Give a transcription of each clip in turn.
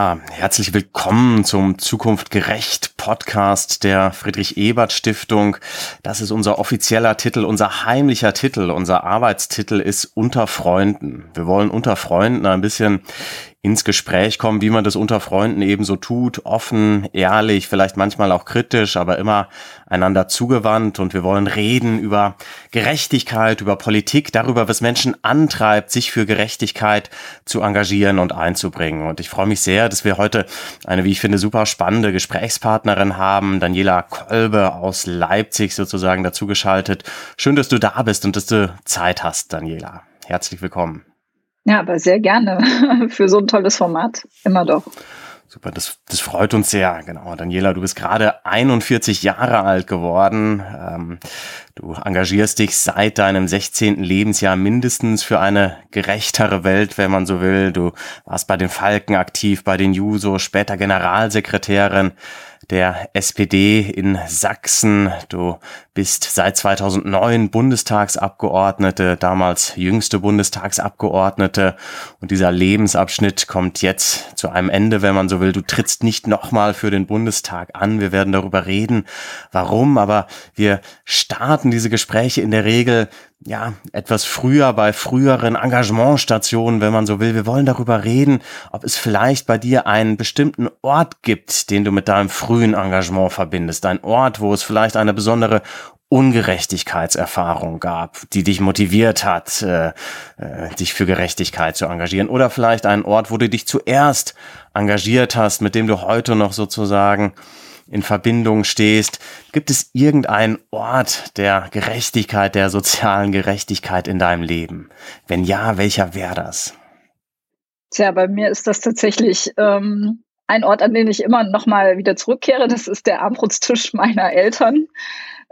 Ja, herzlich willkommen zum Zukunft gerecht Podcast der Friedrich Ebert Stiftung. Das ist unser offizieller Titel, unser heimlicher Titel, unser Arbeitstitel ist Unter Freunden. Wir wollen unter Freunden ein bisschen ins Gespräch kommen, wie man das unter Freunden eben so tut, offen, ehrlich, vielleicht manchmal auch kritisch, aber immer einander zugewandt und wir wollen reden über Gerechtigkeit, über Politik, darüber, was Menschen antreibt, sich für Gerechtigkeit zu engagieren und einzubringen. Und ich freue mich sehr, dass wir heute eine, wie ich finde, super spannende Gesprächspartnerin haben, Daniela Kolbe aus Leipzig sozusagen dazugeschaltet. Schön, dass du da bist und dass du Zeit hast, Daniela. Herzlich willkommen. Ja, aber sehr gerne für so ein tolles Format. Immer doch. Super, das, das freut uns sehr. Genau, Daniela, du bist gerade 41 Jahre alt geworden. Ähm, du engagierst dich seit deinem 16. Lebensjahr mindestens für eine gerechtere Welt, wenn man so will. Du warst bei den Falken aktiv, bei den Juso, später Generalsekretärin der SPD in Sachsen. Du bist seit 2009 Bundestagsabgeordnete, damals jüngste Bundestagsabgeordnete. Und dieser Lebensabschnitt kommt jetzt zu einem Ende, wenn man so will. Du trittst nicht nochmal für den Bundestag an. Wir werden darüber reden, warum. Aber wir starten diese Gespräche in der Regel ja, etwas früher bei früheren Engagementstationen, wenn man so will. Wir wollen darüber reden, ob es vielleicht bei dir einen bestimmten Ort gibt, den du mit deinem frühen Engagement verbindest. Ein Ort, wo es vielleicht eine besondere Ungerechtigkeitserfahrung gab, die dich motiviert hat, äh, äh, dich für Gerechtigkeit zu engagieren. Oder vielleicht ein Ort, wo du dich zuerst engagiert hast, mit dem du heute noch sozusagen in Verbindung stehst. Gibt es irgendeinen Ort der Gerechtigkeit, der sozialen Gerechtigkeit in deinem Leben? Wenn ja, welcher wäre das? Tja, bei mir ist das tatsächlich ähm, ein Ort, an den ich immer noch mal wieder zurückkehre. Das ist der Armbrutstisch meiner Eltern.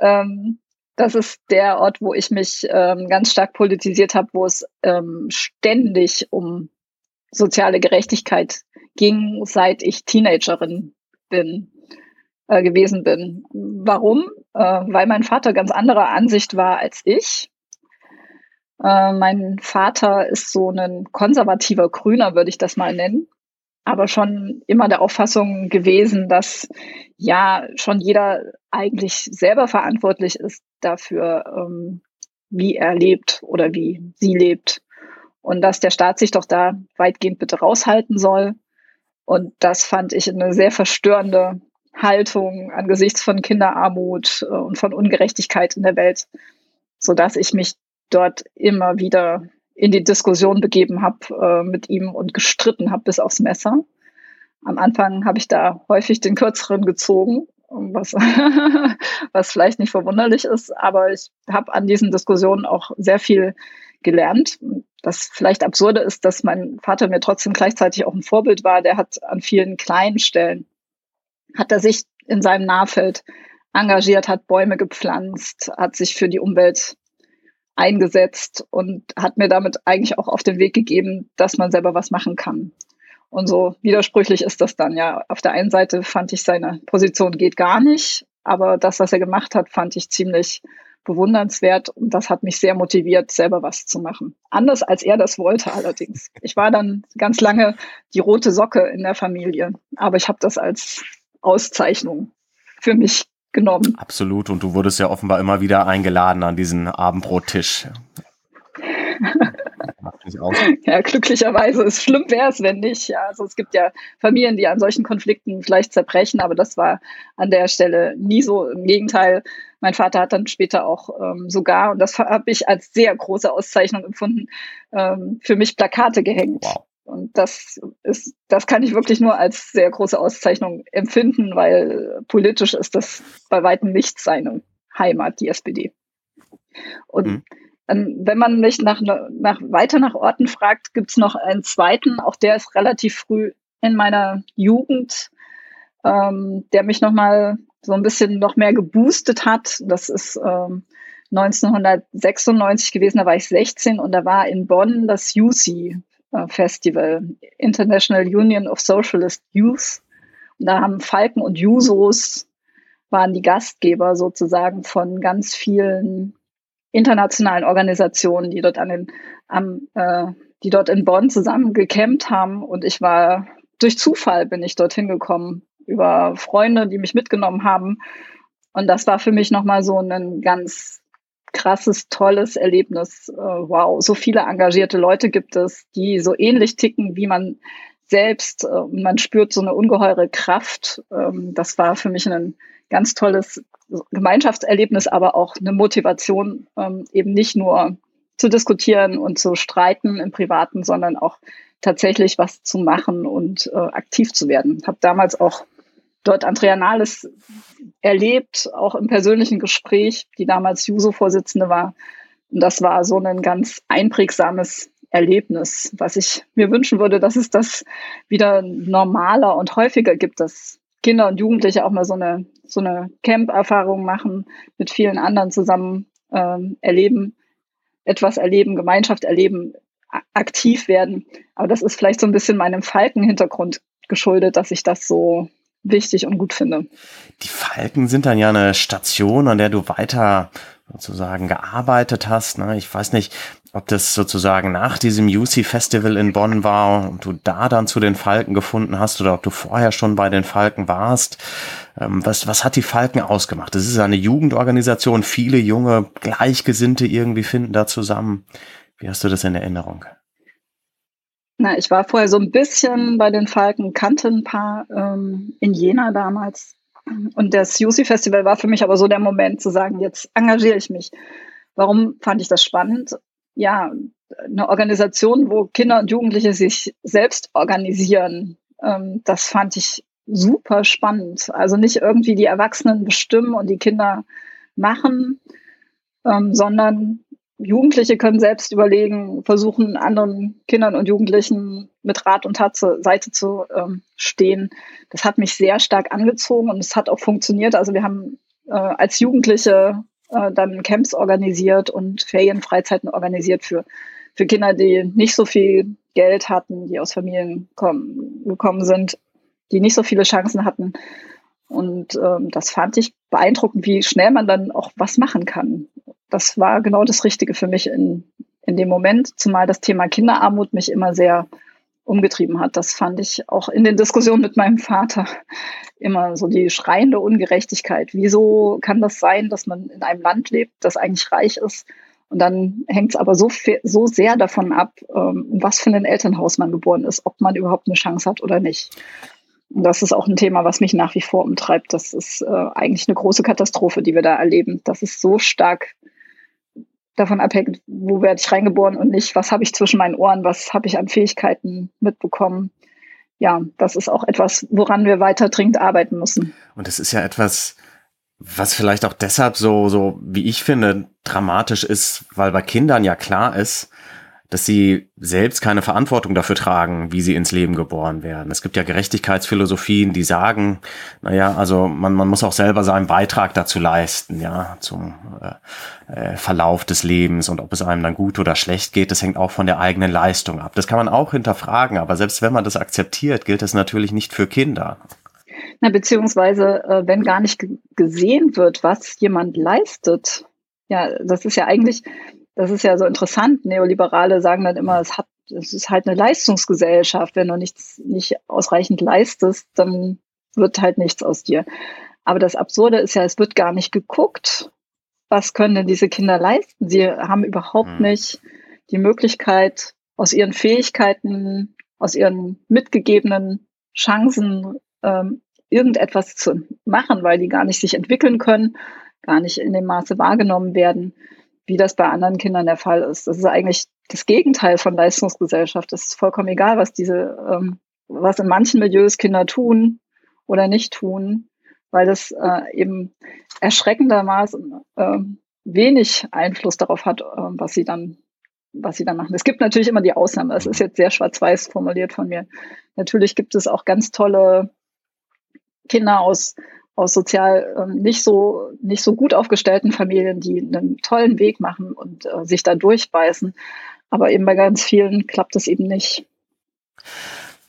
Ähm, das ist der Ort, wo ich mich ähm, ganz stark politisiert habe, wo es ähm, ständig um soziale Gerechtigkeit ging, seit ich Teenagerin bin äh, gewesen bin. Warum? Äh, weil mein Vater ganz anderer Ansicht war als ich. Äh, mein Vater ist so ein konservativer Grüner, würde ich das mal nennen, aber schon immer der Auffassung gewesen, dass ja schon jeder eigentlich selber verantwortlich ist dafür, ähm, wie er lebt oder wie sie lebt. Und dass der Staat sich doch da weitgehend bitte raushalten soll. Und das fand ich eine sehr verstörende Haltung angesichts von Kinderarmut äh, und von Ungerechtigkeit in der Welt, so dass ich mich dort immer wieder in die Diskussion begeben habe äh, mit ihm und gestritten habe bis aufs Messer. Am Anfang habe ich da häufig den kürzeren gezogen, was, was vielleicht nicht verwunderlich ist, aber ich habe an diesen Diskussionen auch sehr viel gelernt. Das vielleicht absurde ist, dass mein Vater mir trotzdem gleichzeitig auch ein Vorbild war. Der hat an vielen kleinen Stellen hat er sich in seinem Nahfeld engagiert, hat Bäume gepflanzt, hat sich für die Umwelt eingesetzt und hat mir damit eigentlich auch auf den Weg gegeben, dass man selber was machen kann. Und so widersprüchlich ist das dann ja. Auf der einen Seite fand ich seine Position geht gar nicht, aber das, was er gemacht hat, fand ich ziemlich bewundernswert und das hat mich sehr motiviert, selber was zu machen. Anders als er das wollte allerdings. Ich war dann ganz lange die rote Socke in der Familie, aber ich habe das als Auszeichnung für mich genommen. Absolut. Und du wurdest ja offenbar immer wieder eingeladen an diesen Abendbrottisch. ja, glücklicherweise. Es schlimm wäre es, wenn nicht. Ja, also es gibt ja Familien, die an solchen Konflikten vielleicht zerbrechen, aber das war an der Stelle nie so. Im Gegenteil, mein Vater hat dann später auch ähm, sogar, und das habe ich als sehr große Auszeichnung empfunden, ähm, für mich Plakate gehängt. Wow. Und das ist, das kann ich wirklich nur als sehr große Auszeichnung empfinden, weil politisch ist das bei weitem nicht seine Heimat, die SPD. Und mhm. wenn man mich nach, nach, weiter nach Orten fragt, gibt es noch einen zweiten, auch der ist relativ früh in meiner Jugend, ähm, der mich nochmal so ein bisschen noch mehr geboostet hat. Das ist ähm, 1996 gewesen, da war ich 16 und da war in Bonn das UC, Festival, International Union of Socialist Youth. Und da haben Falken und Jusos waren die Gastgeber sozusagen von ganz vielen internationalen Organisationen, die dort an den, am, äh, die dort in Bonn zusammen gecampt haben. Und ich war durch Zufall bin ich dorthin gekommen, über Freunde, die mich mitgenommen haben. Und das war für mich nochmal so ein ganz krasses, tolles Erlebnis. Äh, wow, so viele engagierte Leute gibt es, die so ähnlich ticken wie man selbst. Äh, man spürt so eine ungeheure Kraft. Ähm, das war für mich ein ganz tolles Gemeinschaftserlebnis, aber auch eine Motivation, ähm, eben nicht nur zu diskutieren und zu streiten im Privaten, sondern auch tatsächlich was zu machen und äh, aktiv zu werden. Habe damals auch dort Andrea Nahles erlebt, auch im persönlichen Gespräch, die damals Juso-Vorsitzende war. Und das war so ein ganz einprägsames Erlebnis, was ich mir wünschen würde, dass es das wieder normaler und häufiger gibt, dass Kinder und Jugendliche auch mal so eine, so eine Camp-Erfahrung machen, mit vielen anderen zusammen ähm, erleben, etwas erleben, Gemeinschaft erleben, aktiv werden. Aber das ist vielleicht so ein bisschen meinem Falken-Hintergrund geschuldet, dass ich das so wichtig und gut finde. Die Falken sind dann ja eine Station, an der du weiter sozusagen gearbeitet hast. Ne? Ich weiß nicht, ob das sozusagen nach diesem UC Festival in Bonn war und du da dann zu den Falken gefunden hast oder ob du vorher schon bei den Falken warst. Ähm, was, was hat die Falken ausgemacht? Das ist eine Jugendorganisation, viele junge Gleichgesinnte irgendwie finden da zusammen. Wie hast du das in Erinnerung? Na, ich war vorher so ein bisschen bei den Falken, kannte ein paar ähm, in Jena damals. Und das UC Festival war für mich aber so der Moment zu sagen, jetzt engagiere ich mich. Warum fand ich das spannend? Ja, eine Organisation, wo Kinder und Jugendliche sich selbst organisieren, ähm, das fand ich super spannend. Also nicht irgendwie die Erwachsenen bestimmen und die Kinder machen, ähm, sondern Jugendliche können selbst überlegen, versuchen anderen Kindern und Jugendlichen mit Rat und Tat zur Seite zu ähm, stehen. Das hat mich sehr stark angezogen und es hat auch funktioniert. Also wir haben äh, als Jugendliche äh, dann Camps organisiert und Ferienfreizeiten organisiert für, für Kinder, die nicht so viel Geld hatten, die aus Familien kommen, gekommen sind, die nicht so viele Chancen hatten. Und ähm, das fand ich beeindruckend, wie schnell man dann auch was machen kann das war genau das Richtige für mich in, in dem Moment, zumal das Thema Kinderarmut mich immer sehr umgetrieben hat. Das fand ich auch in den Diskussionen mit meinem Vater immer so die schreiende Ungerechtigkeit. Wieso kann das sein, dass man in einem Land lebt, das eigentlich reich ist? Und dann hängt es aber so, so sehr davon ab, ähm, was für ein Elternhaus man geboren ist, ob man überhaupt eine Chance hat oder nicht. Und das ist auch ein Thema, was mich nach wie vor umtreibt. Das ist äh, eigentlich eine große Katastrophe, die wir da erleben. Das ist so stark davon abhängt, wo werde ich reingeboren und nicht, was habe ich zwischen meinen Ohren, was habe ich an Fähigkeiten mitbekommen. Ja, das ist auch etwas, woran wir weiter dringend arbeiten müssen. Und es ist ja etwas, was vielleicht auch deshalb so, so, wie ich finde, dramatisch ist, weil bei Kindern ja klar ist, dass sie selbst keine Verantwortung dafür tragen, wie sie ins Leben geboren werden. Es gibt ja Gerechtigkeitsphilosophien, die sagen, naja, also man, man muss auch selber seinen Beitrag dazu leisten, ja, zum äh, äh, Verlauf des Lebens und ob es einem dann gut oder schlecht geht, das hängt auch von der eigenen Leistung ab. Das kann man auch hinterfragen, aber selbst wenn man das akzeptiert, gilt das natürlich nicht für Kinder. Na, beziehungsweise, äh, wenn gar nicht gesehen wird, was jemand leistet, ja, das ist ja eigentlich, das ist ja so interessant. Neoliberale sagen dann immer, es hat, es ist halt eine Leistungsgesellschaft. Wenn du nichts nicht ausreichend leistest, dann wird halt nichts aus dir. Aber das Absurde ist ja, es wird gar nicht geguckt, was können denn diese Kinder leisten. Sie haben überhaupt hm. nicht die Möglichkeit, aus ihren Fähigkeiten, aus ihren mitgegebenen Chancen ähm, irgendetwas zu machen, weil die gar nicht sich entwickeln können, gar nicht in dem Maße wahrgenommen werden wie das bei anderen Kindern der Fall ist. Das ist eigentlich das Gegenteil von Leistungsgesellschaft. Es ist vollkommen egal, was diese, ähm, was in manchen Milieus Kinder tun oder nicht tun, weil das äh, eben erschreckendermaßen äh, wenig Einfluss darauf hat, äh, was sie dann was sie dann machen. Es gibt natürlich immer die Ausnahmen. Das ist jetzt sehr schwarz-weiß formuliert von mir. Natürlich gibt es auch ganz tolle Kinder aus aus sozial ähm, nicht so nicht so gut aufgestellten Familien, die einen tollen Weg machen und äh, sich da durchbeißen. Aber eben bei ganz vielen klappt es eben nicht.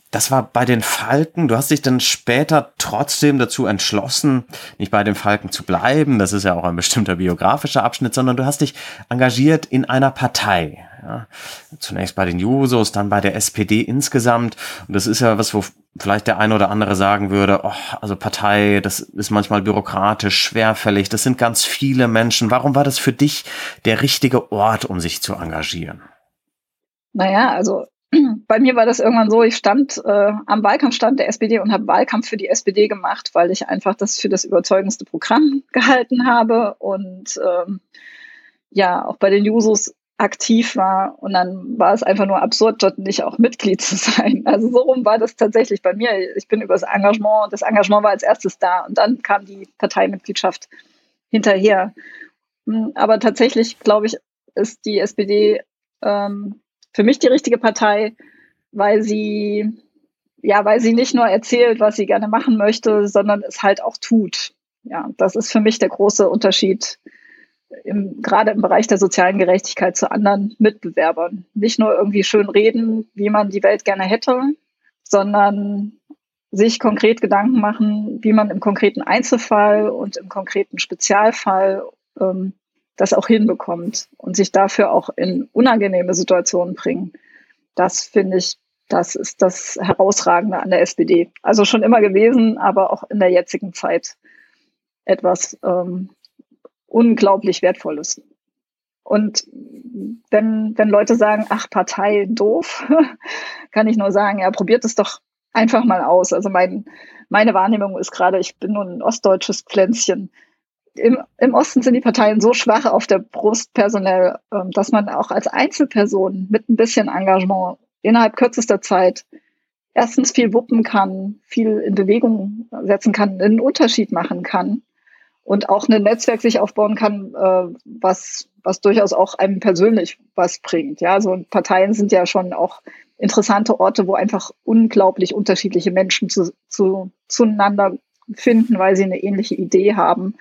Das war bei den Falken. Du hast dich dann später trotzdem dazu entschlossen, nicht bei den Falken zu bleiben. Das ist ja auch ein bestimmter biografischer Abschnitt, sondern du hast dich engagiert in einer Partei. Ja. Zunächst bei den Jusos, dann bei der SPD insgesamt. Und das ist ja was, wo vielleicht der eine oder andere sagen würde, oh, also Partei, das ist manchmal bürokratisch, schwerfällig, das sind ganz viele Menschen. Warum war das für dich der richtige Ort, um sich zu engagieren? Naja, also bei mir war das irgendwann so, ich stand äh, am Wahlkampfstand der SPD und habe Wahlkampf für die SPD gemacht, weil ich einfach das für das überzeugendste Programm gehalten habe und ähm, ja, auch bei den Jusos aktiv war und dann war es einfach nur absurd, dort nicht auch Mitglied zu sein. Also so rum war das tatsächlich bei mir. Ich bin über das Engagement, das Engagement war als erstes da und dann kam die Parteimitgliedschaft hinterher. Hm, aber tatsächlich, glaube ich, ist die SPD ähm, für mich die richtige Partei, weil sie, ja, weil sie nicht nur erzählt, was sie gerne machen möchte, sondern es halt auch tut. Ja, das ist für mich der große Unterschied, im, gerade im Bereich der sozialen Gerechtigkeit zu anderen Mitbewerbern. Nicht nur irgendwie schön reden, wie man die Welt gerne hätte, sondern sich konkret Gedanken machen, wie man im konkreten Einzelfall und im konkreten Spezialfall ähm, das auch hinbekommt und sich dafür auch in unangenehme Situationen bringen. Das finde ich, das ist das Herausragende an der SPD. Also schon immer gewesen, aber auch in der jetzigen Zeit etwas ähm, unglaublich Wertvolles. Und wenn, wenn Leute sagen, ach, Partei doof, kann ich nur sagen, ja, probiert es doch einfach mal aus. Also mein, meine Wahrnehmung ist gerade, ich bin nun ein ostdeutsches Pflänzchen im, im Osten sind die Parteien so schwach auf der Brust personell, ähm, dass man auch als Einzelperson mit ein bisschen Engagement innerhalb kürzester Zeit erstens viel wuppen kann, viel in Bewegung setzen kann, einen Unterschied machen kann und auch ein Netzwerk sich aufbauen kann, äh, was, was durchaus auch einem persönlich was bringt. Ja, so Parteien sind ja schon auch interessante Orte, wo einfach unglaublich unterschiedliche Menschen zu, zu, zueinander finden, weil sie eine ähnliche Idee haben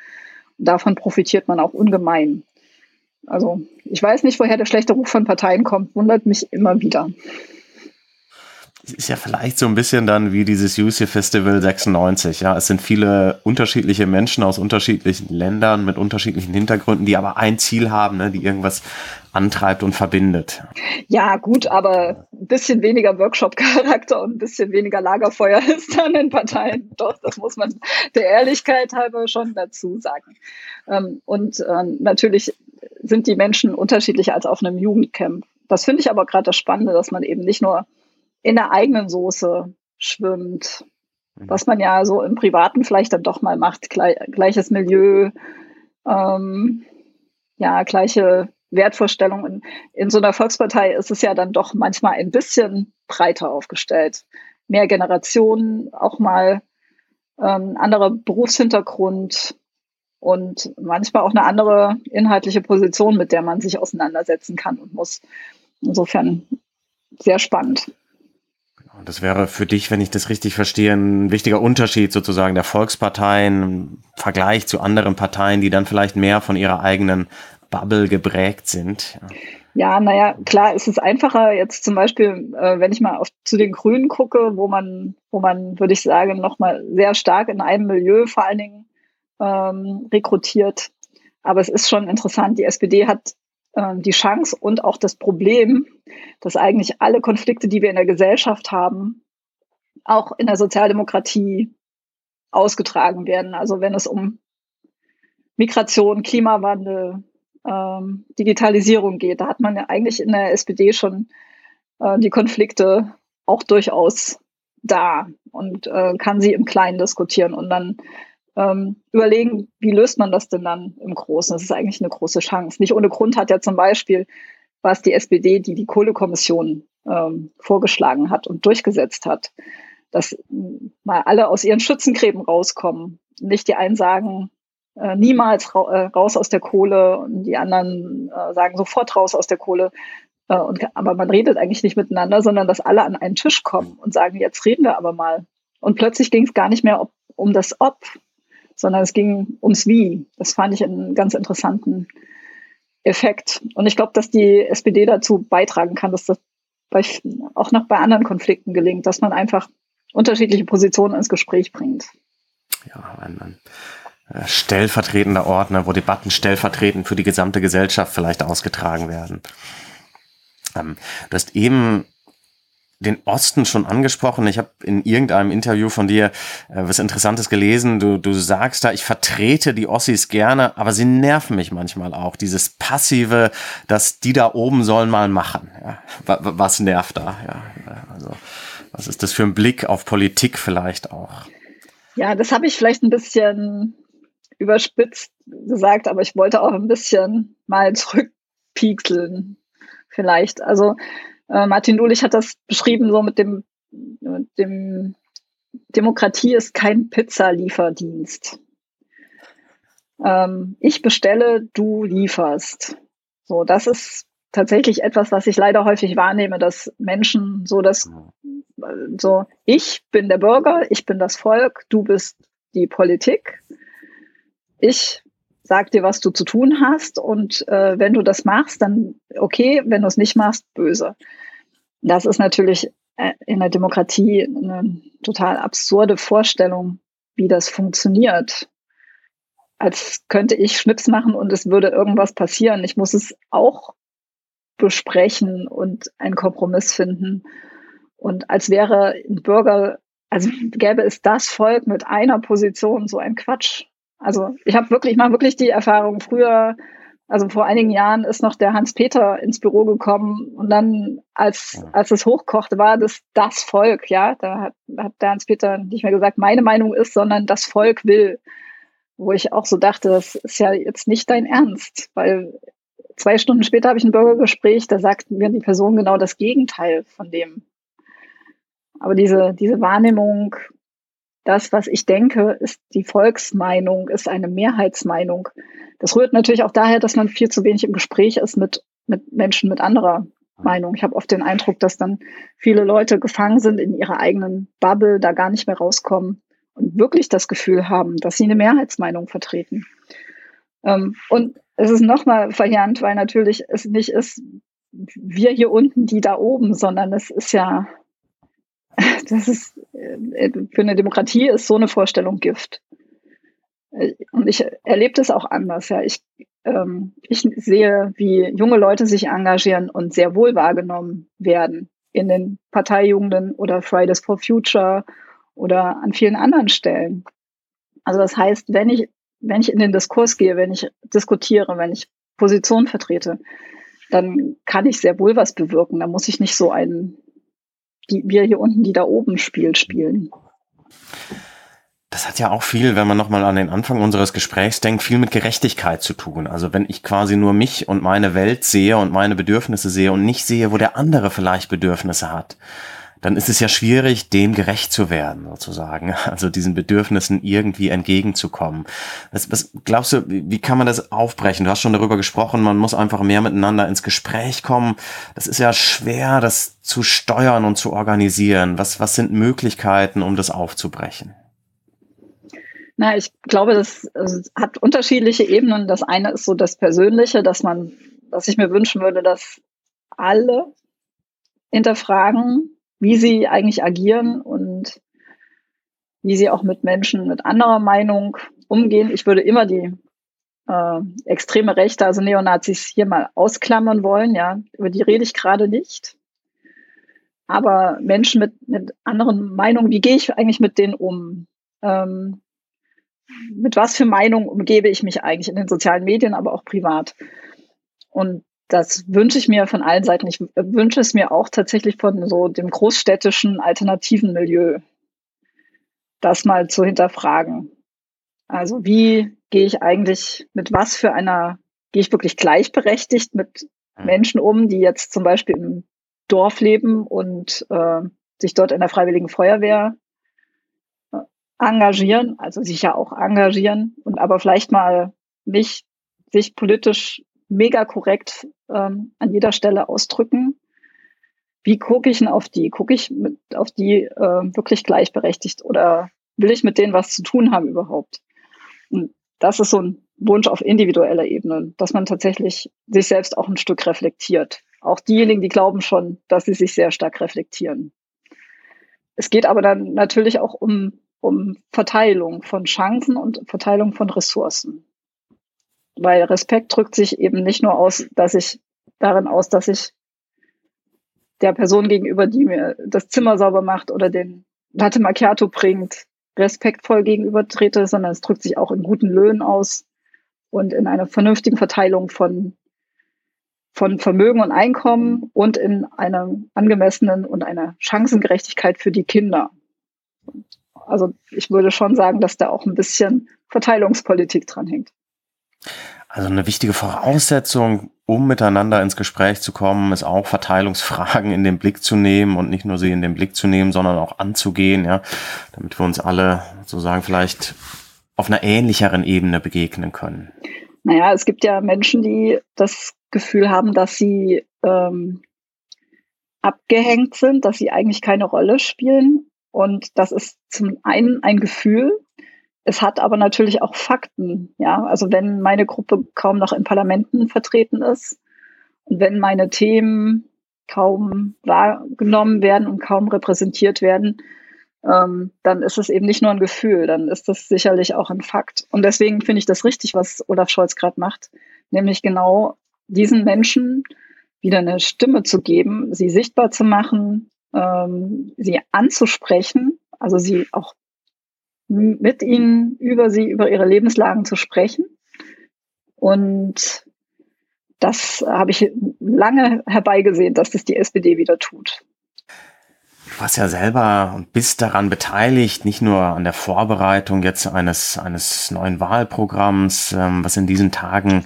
davon profitiert man auch ungemein. Also ich weiß nicht, woher der schlechte Ruf von Parteien kommt, wundert mich immer wieder. Ist ja vielleicht so ein bisschen dann wie dieses UC Festival 96. Ja, es sind viele unterschiedliche Menschen aus unterschiedlichen Ländern mit unterschiedlichen Hintergründen, die aber ein Ziel haben, ne, die irgendwas antreibt und verbindet. Ja, gut, aber ein bisschen weniger Workshop-Charakter und ein bisschen weniger Lagerfeuer ist dann in Parteien. Doch, das muss man der Ehrlichkeit halber schon dazu sagen. Ähm, und ähm, natürlich sind die Menschen unterschiedlicher als auf einem Jugendcamp. Das finde ich aber gerade das Spannende, dass man eben nicht nur in der eigenen Soße schwimmt, mhm. was man ja so im Privaten vielleicht dann doch mal macht, gleiches Milieu, ähm, ja, gleiche Wertvorstellungen. In so einer Volkspartei ist es ja dann doch manchmal ein bisschen breiter aufgestellt. Mehr Generationen, auch mal ähm, anderer Berufshintergrund und manchmal auch eine andere inhaltliche Position, mit der man sich auseinandersetzen kann und muss. Insofern sehr spannend. Und das wäre für dich, wenn ich das richtig verstehe, ein wichtiger Unterschied sozusagen der Volksparteien im Vergleich zu anderen Parteien, die dann vielleicht mehr von ihrer eigenen Bubble geprägt sind. Ja, naja, klar, es ist einfacher jetzt zum Beispiel, äh, wenn ich mal auf, zu den Grünen gucke, wo man, wo man, würde ich sagen, nochmal sehr stark in einem Milieu vor allen Dingen ähm, rekrutiert. Aber es ist schon interessant, die SPD hat die Chance und auch das Problem, dass eigentlich alle Konflikte, die wir in der Gesellschaft haben, auch in der Sozialdemokratie ausgetragen werden. Also wenn es um Migration, Klimawandel, ähm, Digitalisierung geht. Da hat man ja eigentlich in der SPD schon äh, die Konflikte auch durchaus da und äh, kann sie im Kleinen diskutieren und dann ähm, überlegen, wie löst man das denn dann im Großen? Das ist eigentlich eine große Chance. Nicht ohne Grund hat ja zum Beispiel, was die SPD, die die Kohlekommission ähm, vorgeschlagen hat und durchgesetzt hat, dass mal alle aus ihren Schützengräben rauskommen. Nicht die einen sagen, äh, niemals ra äh, raus aus der Kohle und die anderen äh, sagen sofort raus aus der Kohle. Äh, und, aber man redet eigentlich nicht miteinander, sondern dass alle an einen Tisch kommen und sagen, jetzt reden wir aber mal. Und plötzlich ging es gar nicht mehr ob, um das Ob, sondern es ging ums Wie. Das fand ich einen ganz interessanten Effekt. Und ich glaube, dass die SPD dazu beitragen kann, dass das bei, auch noch bei anderen Konflikten gelingt, dass man einfach unterschiedliche Positionen ins Gespräch bringt. Ja, ein, ein äh, stellvertretender Ort, ne, wo Debatten stellvertretend für die gesamte Gesellschaft vielleicht ausgetragen werden. Ähm, du hast eben den Osten schon angesprochen. Ich habe in irgendeinem Interview von dir äh, was Interessantes gelesen. Du, du sagst da, ich vertrete die Ossis gerne, aber sie nerven mich manchmal auch. Dieses Passive, dass die da oben sollen mal machen. Ja, was nervt da? Ja, also, was ist das für ein Blick auf Politik vielleicht auch? Ja, das habe ich vielleicht ein bisschen überspitzt gesagt, aber ich wollte auch ein bisschen mal zurückpiekeln. Vielleicht. Also äh, Martin Dulich hat das beschrieben so mit dem, mit dem Demokratie ist kein Pizzalieferdienst. Ähm, ich bestelle, du lieferst. So, das ist tatsächlich etwas, was ich leider häufig wahrnehme, dass Menschen so das, so, ich bin der Bürger, ich bin das Volk, du bist die Politik. Ich sag dir, was du zu tun hast und äh, wenn du das machst, dann okay, wenn du es nicht machst, böse. Das ist natürlich äh, in der Demokratie eine total absurde Vorstellung, wie das funktioniert. Als könnte ich Schnips machen und es würde irgendwas passieren. Ich muss es auch besprechen und einen Kompromiss finden. Und als wäre ein Bürger, also gäbe es das Volk mit einer Position, so ein Quatsch. Also ich habe wirklich, ich mache wirklich die Erfahrung, früher, also vor einigen Jahren ist noch der Hans-Peter ins Büro gekommen und dann, als, als es hochkochte, war das das Volk, ja. Da hat, hat der Hans-Peter nicht mehr gesagt, meine Meinung ist, sondern das Volk will. Wo ich auch so dachte, das ist ja jetzt nicht dein Ernst, weil zwei Stunden später habe ich ein Bürgergespräch, da sagt mir die Person genau das Gegenteil von dem. Aber diese, diese Wahrnehmung, das, was ich denke, ist die Volksmeinung, ist eine Mehrheitsmeinung. Das rührt natürlich auch daher, dass man viel zu wenig im Gespräch ist mit, mit Menschen mit anderer Meinung. Ich habe oft den Eindruck, dass dann viele Leute gefangen sind in ihrer eigenen Bubble, da gar nicht mehr rauskommen und wirklich das Gefühl haben, dass sie eine Mehrheitsmeinung vertreten. Ähm, und es ist nochmal verheerend, weil natürlich es nicht ist, wir hier unten, die da oben, sondern es ist ja das ist äh, für eine Demokratie ist so eine Vorstellung Gift. Äh, und ich erlebe das auch anders. Ja, ich, ähm, ich sehe, wie junge Leute sich engagieren und sehr wohl wahrgenommen werden in den Parteijugenden oder Fridays for Future oder an vielen anderen Stellen. Also das heißt, wenn ich wenn ich in den Diskurs gehe, wenn ich diskutiere, wenn ich Positionen vertrete, dann kann ich sehr wohl was bewirken. Da muss ich nicht so einen die wir hier unten, die da oben spielt, spielen. Das hat ja auch viel, wenn man nochmal an den Anfang unseres Gesprächs denkt, viel mit Gerechtigkeit zu tun. Also wenn ich quasi nur mich und meine Welt sehe und meine Bedürfnisse sehe und nicht sehe, wo der andere vielleicht Bedürfnisse hat, dann ist es ja schwierig, dem gerecht zu werden, sozusagen. Also diesen Bedürfnissen irgendwie entgegenzukommen. Was, was glaubst du, wie kann man das aufbrechen? Du hast schon darüber gesprochen, man muss einfach mehr miteinander ins Gespräch kommen. Das ist ja schwer, das zu steuern und zu organisieren. Was, was sind Möglichkeiten, um das aufzubrechen? Na, ich glaube, das, hat unterschiedliche Ebenen. Das eine ist so das Persönliche, dass man, dass ich mir wünschen würde, dass alle hinterfragen, wie sie eigentlich agieren und wie sie auch mit Menschen mit anderer Meinung umgehen. Ich würde immer die äh, extreme Rechte, also Neonazis, hier mal ausklammern wollen. Ja, über die rede ich gerade nicht. Aber Menschen mit, mit anderen Meinungen, wie gehe ich eigentlich mit denen um? Ähm, mit was für Meinungen umgebe ich mich eigentlich in den sozialen Medien, aber auch privat? Und das wünsche ich mir von allen Seiten. Ich wünsche es mir auch tatsächlich von so dem großstädtischen alternativen Milieu, das mal zu hinterfragen. Also wie gehe ich eigentlich mit was für einer, gehe ich wirklich gleichberechtigt mit. Menschen um, die jetzt zum Beispiel im Dorf leben und äh, sich dort in der Freiwilligen Feuerwehr äh, engagieren, also sich ja auch engagieren und aber vielleicht mal nicht sich politisch mega korrekt ähm, an jeder Stelle ausdrücken. Wie gucke ich denn auf die? Gucke ich mit, auf die äh, wirklich gleichberechtigt oder will ich mit denen was zu tun haben überhaupt? Und das ist so ein Wunsch auf individueller Ebene, dass man tatsächlich sich selbst auch ein Stück reflektiert. Auch diejenigen, die glauben schon, dass sie sich sehr stark reflektieren. Es geht aber dann natürlich auch um, um Verteilung von Chancen und Verteilung von Ressourcen. Weil Respekt drückt sich eben nicht nur aus, dass ich darin aus, dass ich der Person gegenüber, die mir das Zimmer sauber macht oder den Latte Macchiato bringt, respektvoll gegenüber trete, sondern es drückt sich auch in guten Löhnen aus und in einer vernünftigen Verteilung von, von Vermögen und Einkommen und in einer angemessenen und einer Chancengerechtigkeit für die Kinder. Also ich würde schon sagen, dass da auch ein bisschen Verteilungspolitik dran hängt. Also eine wichtige Voraussetzung, um miteinander ins Gespräch zu kommen, ist auch Verteilungsfragen in den Blick zu nehmen und nicht nur sie in den Blick zu nehmen, sondern auch anzugehen, ja, damit wir uns alle sozusagen vielleicht auf einer ähnlicheren Ebene begegnen können. Naja, es gibt ja Menschen, die das Gefühl haben, dass sie ähm, abgehängt sind, dass sie eigentlich keine Rolle spielen. Und das ist zum einen ein Gefühl, es hat aber natürlich auch Fakten. Ja, also wenn meine Gruppe kaum noch in Parlamenten vertreten ist und wenn meine Themen kaum wahrgenommen werden und kaum repräsentiert werden, ähm, dann ist es eben nicht nur ein Gefühl, dann ist das sicherlich auch ein Fakt. Und deswegen finde ich das richtig, was Olaf Scholz gerade macht, nämlich genau diesen Menschen wieder eine Stimme zu geben, sie sichtbar zu machen, ähm, sie anzusprechen, also sie auch mit ihnen über sie, über ihre Lebenslagen zu sprechen. Und das habe ich lange herbeigesehen, dass das die SPD wieder tut. Du warst ja selber und bist daran beteiligt, nicht nur an der Vorbereitung jetzt eines, eines neuen Wahlprogramms, ähm, was in diesen Tagen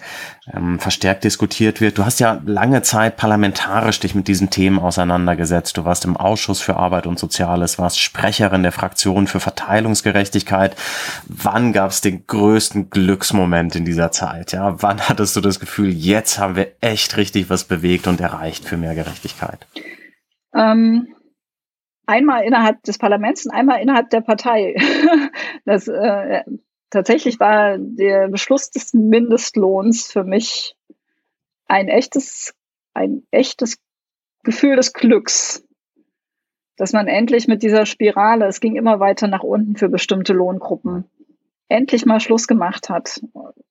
ähm, verstärkt diskutiert wird. Du hast ja lange Zeit parlamentarisch dich mit diesen Themen auseinandergesetzt. Du warst im Ausschuss für Arbeit und Soziales, warst Sprecherin der Fraktion für Verteilungsgerechtigkeit. Wann gab es den größten Glücksmoment in dieser Zeit? Ja, wann hattest du das Gefühl, jetzt haben wir echt richtig was bewegt und erreicht für mehr Gerechtigkeit? Ähm einmal innerhalb des Parlaments und einmal innerhalb der Partei. das, äh, tatsächlich war der Beschluss des Mindestlohns für mich ein echtes, ein echtes Gefühl des Glücks, dass man endlich mit dieser Spirale, es ging immer weiter nach unten für bestimmte Lohngruppen, endlich mal Schluss gemacht hat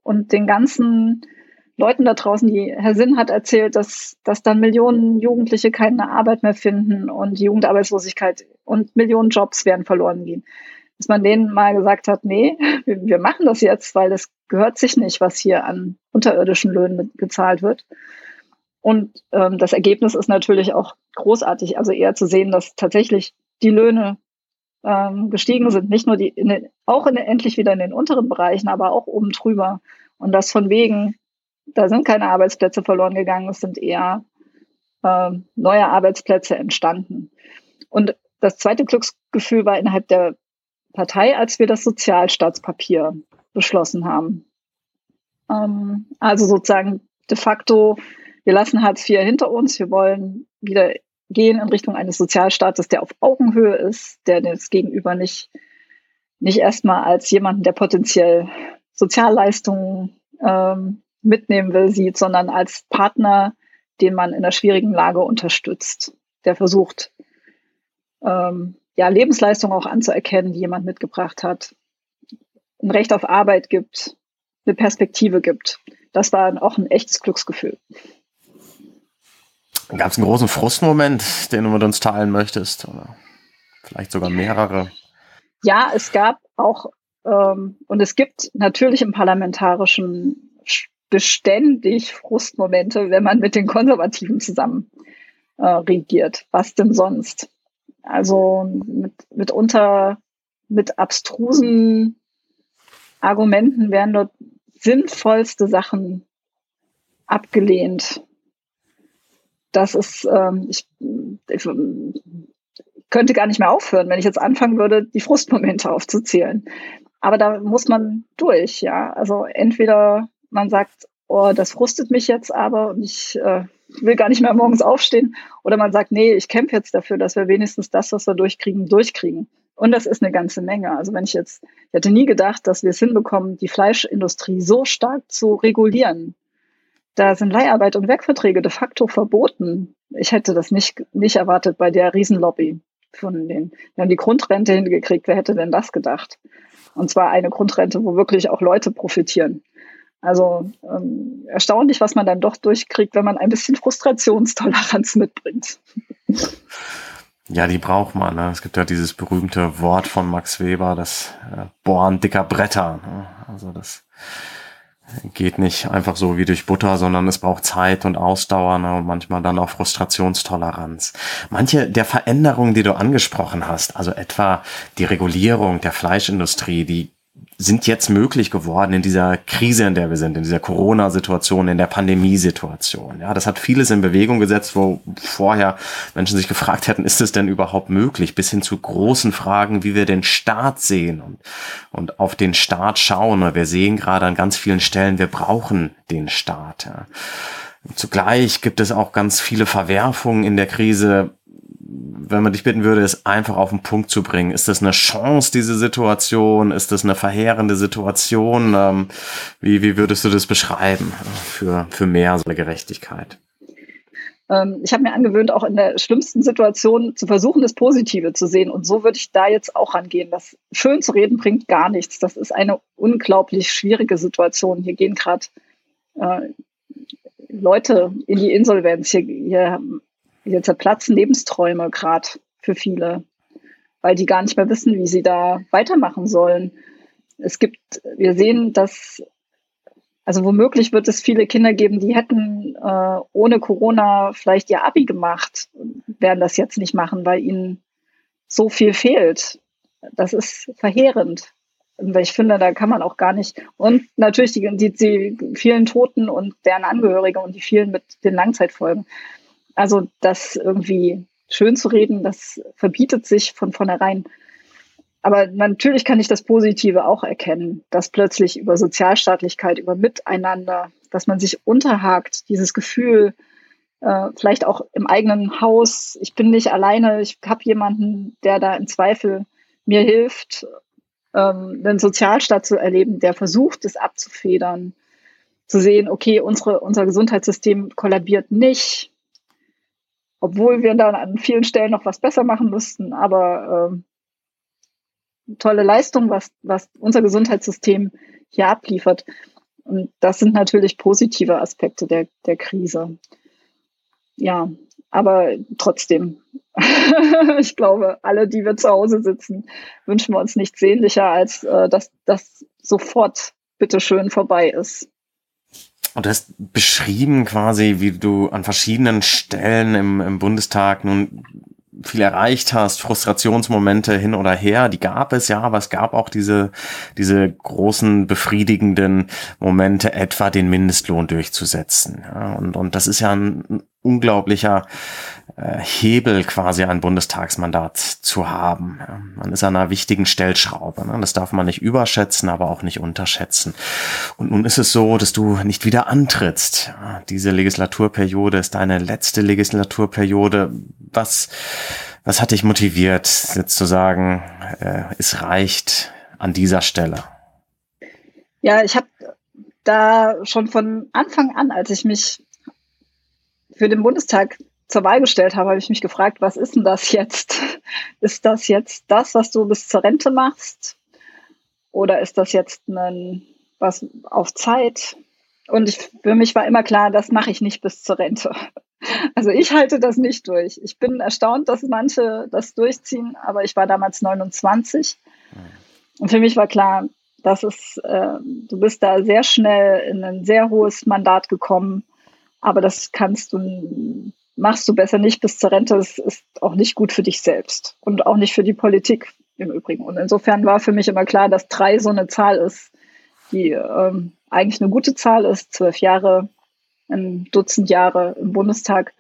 und den ganzen Leuten da draußen, die Herr Sinn hat erzählt, dass, dass dann Millionen Jugendliche keine Arbeit mehr finden und Jugendarbeitslosigkeit und Millionen Jobs werden verloren gehen. Dass man denen mal gesagt hat, nee, wir, wir machen das jetzt, weil das gehört sich nicht, was hier an unterirdischen Löhnen gezahlt wird. Und ähm, das Ergebnis ist natürlich auch großartig. Also eher zu sehen, dass tatsächlich die Löhne ähm, gestiegen sind, nicht nur die, in den, auch in, endlich wieder in den unteren Bereichen, aber auch oben drüber. Und das von wegen da sind keine Arbeitsplätze verloren gegangen, es sind eher äh, neue Arbeitsplätze entstanden. Und das zweite Glücksgefühl war innerhalb der Partei, als wir das Sozialstaatspapier beschlossen haben. Ähm, also sozusagen de facto, wir lassen Hartz IV hinter uns, wir wollen wieder gehen in Richtung eines Sozialstaates, der auf Augenhöhe ist, der das Gegenüber nicht, nicht erstmal als jemanden, der potenziell Sozialleistungen ähm, mitnehmen will, sieht, sondern als Partner, den man in einer schwierigen Lage unterstützt, der versucht, ähm, ja, Lebensleistung auch anzuerkennen, die jemand mitgebracht hat, ein Recht auf Arbeit gibt, eine Perspektive gibt. Das war auch ein echtes Glücksgefühl. Gab es einen großen Frustmoment, den du mit uns teilen möchtest? Oder vielleicht sogar mehrere? Ja, es gab auch, ähm, und es gibt natürlich im parlamentarischen beständig Frustmomente, wenn man mit den Konservativen zusammen äh, regiert. Was denn sonst? Also mit, mitunter mit abstrusen Argumenten werden dort sinnvollste Sachen abgelehnt. Das ist, ähm, ich, ich könnte gar nicht mehr aufhören, wenn ich jetzt anfangen würde, die Frustmomente aufzuzählen. Aber da muss man durch, ja. Also entweder man sagt, oh, das frustet mich jetzt aber und ich äh, will gar nicht mehr morgens aufstehen. Oder man sagt, nee, ich kämpfe jetzt dafür, dass wir wenigstens das, was wir durchkriegen, durchkriegen. Und das ist eine ganze Menge. Also wenn ich jetzt, ich hätte nie gedacht, dass wir es hinbekommen, die Fleischindustrie so stark zu regulieren. Da sind Leiharbeit und Werkverträge de facto verboten. Ich hätte das nicht, nicht erwartet bei der Riesenlobby von denen. Wir haben die Grundrente hingekriegt. Wer hätte denn das gedacht? Und zwar eine Grundrente, wo wirklich auch Leute profitieren. Also ähm, erstaunlich, was man dann doch durchkriegt, wenn man ein bisschen Frustrationstoleranz mitbringt. Ja, die braucht man. Ne? Es gibt ja dieses berühmte Wort von Max Weber, das äh, Bohren dicker Bretter. Ne? Also das geht nicht einfach so wie durch Butter, sondern es braucht Zeit und Ausdauer ne? und manchmal dann auch Frustrationstoleranz. Manche der Veränderungen, die du angesprochen hast, also etwa die Regulierung der Fleischindustrie, die sind jetzt möglich geworden in dieser Krise, in der wir sind, in dieser Corona-Situation, in der Pandemiesituation. Ja, das hat vieles in Bewegung gesetzt, wo vorher Menschen sich gefragt hätten, ist es denn überhaupt möglich? Bis hin zu großen Fragen, wie wir den Staat sehen und, und auf den Staat schauen. Wir sehen gerade an ganz vielen Stellen, wir brauchen den Staat. Ja. Zugleich gibt es auch ganz viele Verwerfungen in der Krise, wenn man dich bitten würde, es einfach auf den Punkt zu bringen. Ist das eine Chance, diese Situation? Ist das eine verheerende Situation? Ähm, wie, wie würdest du das beschreiben für, für mehr Gerechtigkeit? Ähm, ich habe mir angewöhnt, auch in der schlimmsten Situation zu versuchen, das Positive zu sehen. Und so würde ich da jetzt auch angehen. Das schön zu reden bringt gar nichts. Das ist eine unglaublich schwierige Situation. Hier gehen gerade äh, Leute in die Insolvenz. Hier, hier hier zerplatzen Lebensträume gerade für viele, weil die gar nicht mehr wissen, wie sie da weitermachen sollen. Es gibt, wir sehen, dass, also womöglich wird es viele Kinder geben, die hätten äh, ohne Corona vielleicht ihr Abi gemacht, werden das jetzt nicht machen, weil ihnen so viel fehlt. Das ist verheerend. Weil ich finde, da kann man auch gar nicht. Und natürlich die, die, die vielen Toten und deren Angehörige und die vielen mit den Langzeitfolgen. Also das irgendwie schön zu reden, das verbietet sich von vornherein. Aber natürlich kann ich das Positive auch erkennen, dass plötzlich über Sozialstaatlichkeit, über Miteinander, dass man sich unterhakt, dieses Gefühl, äh, vielleicht auch im eigenen Haus, ich bin nicht alleine, ich habe jemanden, der da im Zweifel mir hilft, ähm, einen Sozialstaat zu erleben, der versucht, es abzufedern, zu sehen, okay, unsere, unser Gesundheitssystem kollabiert nicht, obwohl wir dann an vielen Stellen noch was besser machen müssten. Aber äh, tolle Leistung, was, was unser Gesundheitssystem hier abliefert. Und das sind natürlich positive Aspekte der, der Krise. Ja, aber trotzdem, ich glaube, alle, die wir zu Hause sitzen, wünschen wir uns nichts sehnlicher, als äh, dass das sofort bitteschön vorbei ist. Und du hast beschrieben quasi, wie du an verschiedenen Stellen im, im Bundestag nun viel erreicht hast, Frustrationsmomente hin oder her, die gab es ja, aber es gab auch diese, diese großen befriedigenden Momente, etwa den Mindestlohn durchzusetzen. Ja, und, und das ist ja ein unglaublicher äh, Hebel quasi ein Bundestagsmandat zu haben. Ja, man ist an einer wichtigen Stellschraube. Ne? Das darf man nicht überschätzen, aber auch nicht unterschätzen. Und nun ist es so, dass du nicht wieder antrittst. Ja, diese Legislaturperiode ist deine letzte Legislaturperiode. Was, was hat dich motiviert, jetzt zu sagen, äh, es reicht an dieser Stelle? Ja, ich habe da schon von Anfang an, als ich mich für den Bundestag zur Wahl gestellt habe, habe ich mich gefragt, was ist denn das jetzt? Ist das jetzt das, was du bis zur Rente machst? Oder ist das jetzt ein, was auf Zeit? Und ich, für mich war immer klar, das mache ich nicht bis zur Rente. Also ich halte das nicht durch. Ich bin erstaunt, dass manche das durchziehen, aber ich war damals 29. Und für mich war klar, dass es, äh, du bist da sehr schnell in ein sehr hohes Mandat gekommen, aber das kannst du machst du besser nicht bis zur Rente. Das ist auch nicht gut für dich selbst und auch nicht für die Politik im Übrigen. Und insofern war für mich immer klar, dass drei so eine Zahl ist, die ähm, eigentlich eine gute Zahl ist. Zwölf Jahre, ein Dutzend Jahre im Bundestag.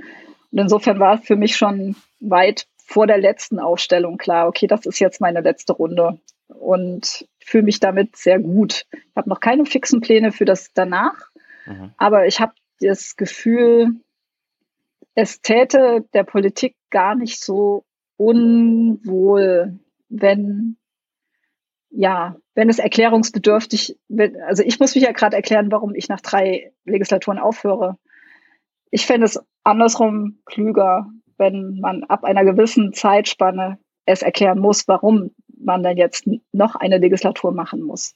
Und insofern war für mich schon weit vor der letzten Aufstellung klar, okay, das ist jetzt meine letzte Runde. Und fühle mich damit sehr gut. Ich habe noch keine fixen Pläne für das danach, mhm. aber ich habe das Gefühl, es täte der Politik gar nicht so unwohl, wenn ja, wenn es erklärungsbedürftig wird. Also ich muss mich ja gerade erklären, warum ich nach drei Legislaturen aufhöre. Ich fände es andersrum klüger, wenn man ab einer gewissen Zeitspanne es erklären muss, warum man dann jetzt noch eine Legislatur machen muss.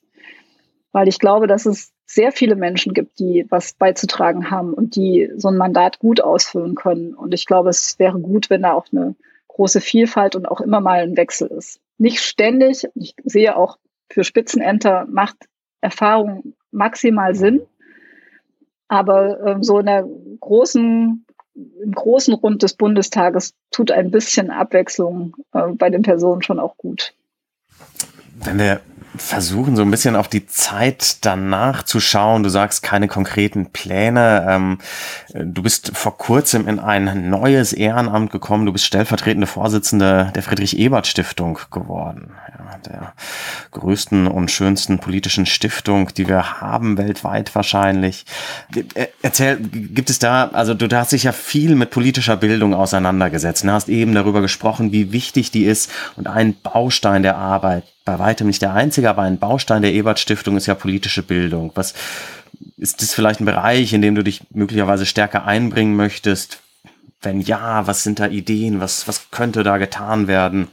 Weil ich glaube, dass es sehr viele Menschen gibt, die was beizutragen haben und die so ein Mandat gut ausfüllen können. Und ich glaube, es wäre gut, wenn da auch eine große Vielfalt und auch immer mal ein Wechsel ist. Nicht ständig. Ich sehe auch für Spitzenämter macht Erfahrung maximal Sinn. Aber äh, so in der großen, im großen Rund des Bundestages tut ein bisschen Abwechslung äh, bei den Personen schon auch gut. Wenn wir versuchen, so ein bisschen auf die Zeit danach zu schauen. Du sagst keine konkreten Pläne. Ähm, du bist vor kurzem in ein neues Ehrenamt gekommen. Du bist stellvertretende Vorsitzende der Friedrich-Ebert-Stiftung geworden. Ja, der größten und schönsten politischen Stiftung, die wir haben, weltweit wahrscheinlich. Äh, erzähl, gibt es da, also du hast dich ja viel mit politischer Bildung auseinandergesetzt. Du hast eben darüber gesprochen, wie wichtig die ist und ein Baustein der Arbeit bei weitem nicht der einzige, aber ein Baustein der Ebert Stiftung ist ja politische Bildung. Was ist das vielleicht ein Bereich, in dem du dich möglicherweise stärker einbringen möchtest? Wenn ja, was sind da Ideen? Was, was könnte da getan werden?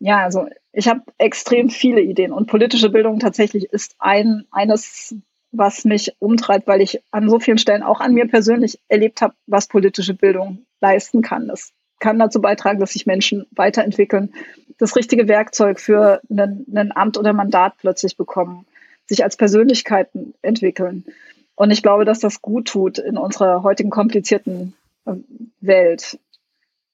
Ja, also ich habe extrem viele Ideen und politische Bildung tatsächlich ist ein eines, was mich umtreibt, weil ich an so vielen Stellen auch an mir persönlich erlebt habe, was politische Bildung leisten kann. Das kann dazu beitragen, dass sich Menschen weiterentwickeln, das richtige Werkzeug für ein Amt oder Mandat plötzlich bekommen, sich als Persönlichkeiten entwickeln. Und ich glaube, dass das gut tut in unserer heutigen komplizierten äh, Welt.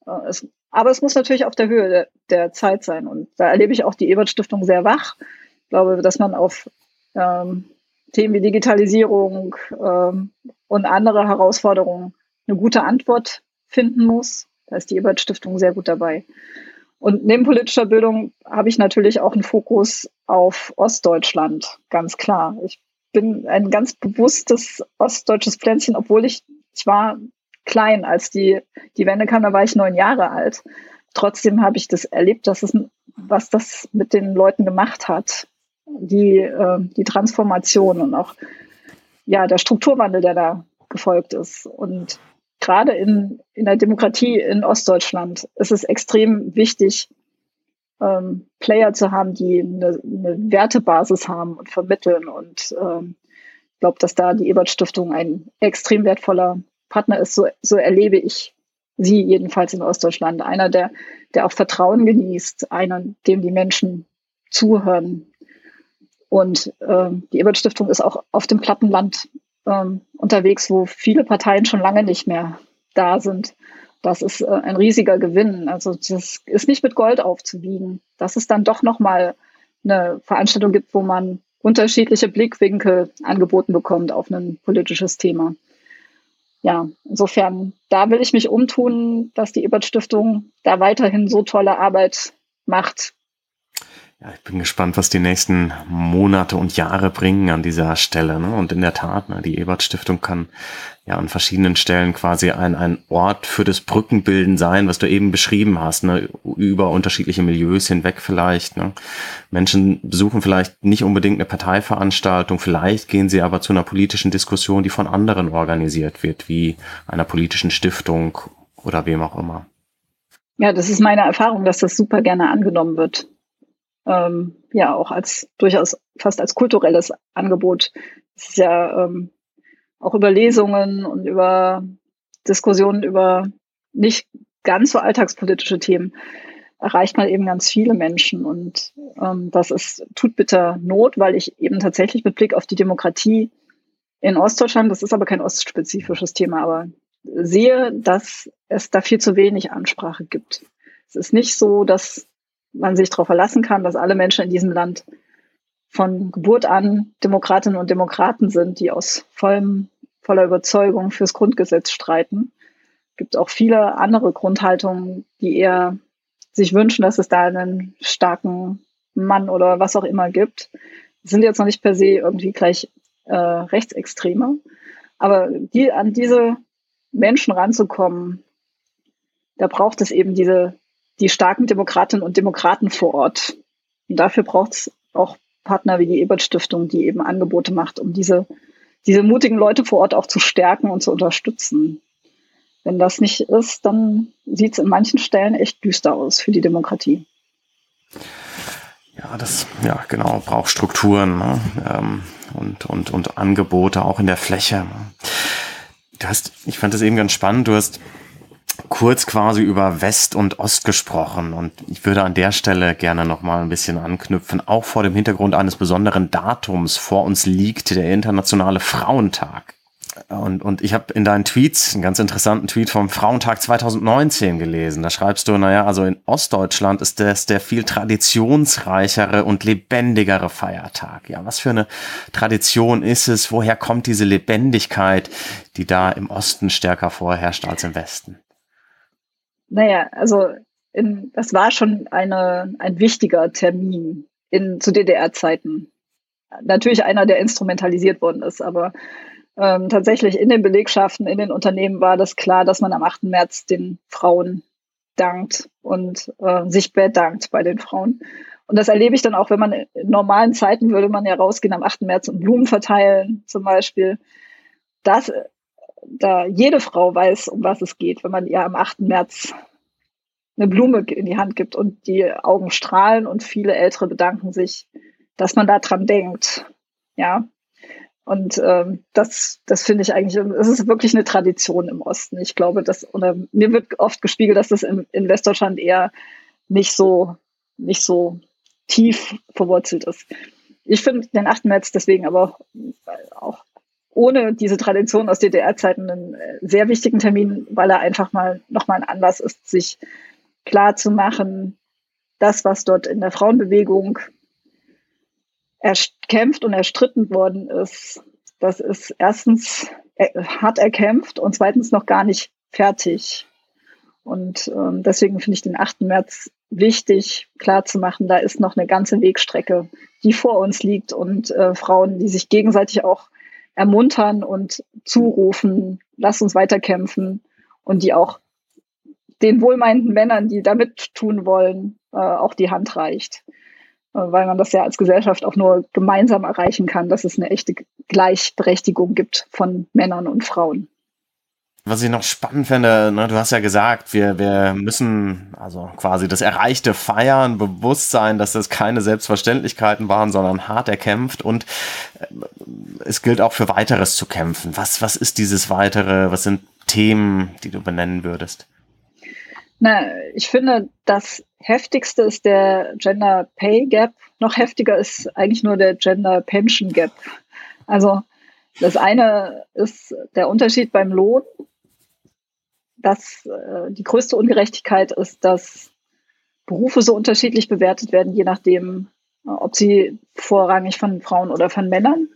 Äh, es, aber es muss natürlich auf der Höhe der, der, Zeit sein. Und da erlebe ich auch die Ebert Stiftung sehr wach. Ich glaube, dass man auf ähm, Themen wie Digitalisierung ähm, und andere Herausforderungen eine gute Antwort finden muss. Da ist die Ebert Stiftung sehr gut dabei. Und neben politischer Bildung habe ich natürlich auch einen Fokus auf Ostdeutschland, ganz klar. Ich bin ein ganz bewusstes ostdeutsches Pflänzchen, obwohl ich, ich war klein, als die, die Wende kam, da war ich neun Jahre alt. Trotzdem habe ich das erlebt, dass es, was das mit den Leuten gemacht hat. Die, äh, die Transformation und auch ja, der Strukturwandel, der da gefolgt ist. Und gerade in, in der Demokratie in Ostdeutschland ist es extrem wichtig, ähm, Player zu haben, die eine, eine Wertebasis haben und vermitteln. Und ähm, ich glaube, dass da die Ebert Stiftung ein extrem wertvoller Partner ist. So, so erlebe ich sie jedenfalls in Ostdeutschland. Einer, der, der auch Vertrauen genießt, einer, dem die Menschen zuhören. Und äh, die Ebert Stiftung ist auch auf dem Plattenland ähm, unterwegs, wo viele Parteien schon lange nicht mehr da sind. Das ist äh, ein riesiger Gewinn. Also das ist nicht mit Gold aufzuwiegen. Dass es dann doch nochmal eine Veranstaltung gibt, wo man unterschiedliche Blickwinkel angeboten bekommt auf ein politisches Thema. Ja, insofern, da will ich mich umtun, dass die Ebert Stiftung da weiterhin so tolle Arbeit macht, ja, ich bin gespannt, was die nächsten Monate und Jahre bringen an dieser Stelle. Ne? Und in der Tat, ne, die Ebert Stiftung kann ja an verschiedenen Stellen quasi ein, ein Ort für das Brückenbilden sein, was du eben beschrieben hast, ne? über unterschiedliche Milieus hinweg vielleicht. Ne? Menschen besuchen vielleicht nicht unbedingt eine Parteiveranstaltung, vielleicht gehen sie aber zu einer politischen Diskussion, die von anderen organisiert wird, wie einer politischen Stiftung oder wem auch immer. Ja, das ist meine Erfahrung, dass das super gerne angenommen wird ähm, ja auch als durchaus fast als kulturelles Angebot. Es ist ja ähm, auch über Lesungen und über Diskussionen über nicht ganz so alltagspolitische Themen erreicht man eben ganz viele Menschen. Und ähm, das ist, tut bitter Not, weil ich eben tatsächlich mit Blick auf die Demokratie in Ostdeutschland, das ist aber kein ostspezifisches Thema, aber sehe, dass es da viel zu wenig Ansprache gibt. Es ist nicht so, dass man sich darauf verlassen kann, dass alle Menschen in diesem Land von Geburt an Demokratinnen und Demokraten sind, die aus vollem, voller Überzeugung fürs Grundgesetz streiten. Es gibt auch viele andere Grundhaltungen, die eher sich wünschen, dass es da einen starken Mann oder was auch immer gibt. Das sind jetzt noch nicht per se irgendwie gleich äh, Rechtsextreme. Aber die, an diese Menschen ranzukommen, da braucht es eben diese die starken Demokratinnen und Demokraten vor Ort. Und dafür braucht es auch Partner wie die Ebert Stiftung, die eben Angebote macht, um diese, diese mutigen Leute vor Ort auch zu stärken und zu unterstützen. Wenn das nicht ist, dann sieht es in manchen Stellen echt düster aus für die Demokratie. Ja, das, ja, genau, braucht Strukturen ne? ähm, und, und, und Angebote auch in der Fläche. Ne? Du hast, ich fand das eben ganz spannend, du hast kurz quasi über West und Ost gesprochen und ich würde an der Stelle gerne noch mal ein bisschen anknüpfen, auch vor dem Hintergrund eines besonderen Datums vor uns liegt der internationale Frauentag. Und, und ich habe in deinen Tweets einen ganz interessanten Tweet vom Frauentag 2019 gelesen. Da schreibst du, naja, also in Ostdeutschland ist das der viel traditionsreichere und lebendigere Feiertag. Ja, was für eine Tradition ist es? Woher kommt diese Lebendigkeit, die da im Osten stärker vorherrscht als im Westen? Naja, also in, das war schon eine, ein wichtiger Termin in, zu DDR-Zeiten. Natürlich einer, der instrumentalisiert worden ist, aber ähm, tatsächlich in den Belegschaften, in den Unternehmen war das klar, dass man am 8. März den Frauen dankt und äh, sich bedankt bei den Frauen. Und das erlebe ich dann auch, wenn man in normalen Zeiten würde man ja rausgehen am 8. März und Blumen verteilen zum Beispiel. Das, da jede Frau weiß, um was es geht, wenn man ihr am 8. März eine Blume in die Hand gibt und die Augen strahlen und viele Ältere bedanken sich, dass man da dran denkt. Ja, und ähm, das, das finde ich eigentlich, es ist wirklich eine Tradition im Osten. Ich glaube, dass, oder mir wird oft gespiegelt, dass das in, in Westdeutschland eher nicht so, nicht so tief verwurzelt ist. Ich finde den 8. März deswegen aber auch ohne diese Tradition aus DDR-Zeiten einen äh, sehr wichtigen Termin, weil er einfach mal nochmal ein Anlass ist, sich klar zu machen, das, was dort in der Frauenbewegung erkämpft und erstritten worden ist, das ist erstens hart erkämpft und zweitens noch gar nicht fertig. Und ähm, deswegen finde ich den 8. März wichtig, klar zu machen, da ist noch eine ganze Wegstrecke, die vor uns liegt und äh, Frauen, die sich gegenseitig auch ermuntern und zurufen, lass uns weiterkämpfen und die auch den wohlmeinenden Männern, die damit tun wollen, äh, auch die Hand reicht. Äh, weil man das ja als Gesellschaft auch nur gemeinsam erreichen kann, dass es eine echte Gleichberechtigung gibt von Männern und Frauen. Was ich noch spannend finde, ne, du hast ja gesagt, wir, wir müssen also quasi das Erreichte feiern, bewusst sein, dass das keine Selbstverständlichkeiten waren, sondern hart erkämpft und äh, es gilt auch für weiteres zu kämpfen. Was, was ist dieses weitere? Was sind Themen, die du benennen würdest? Na, ich finde, das heftigste ist der Gender Pay Gap. Noch heftiger ist eigentlich nur der Gender Pension Gap. Also das eine ist der Unterschied beim Lohn. Das, äh, die größte Ungerechtigkeit ist, dass Berufe so unterschiedlich bewertet werden, je nachdem, äh, ob sie vorrangig von Frauen oder von Männern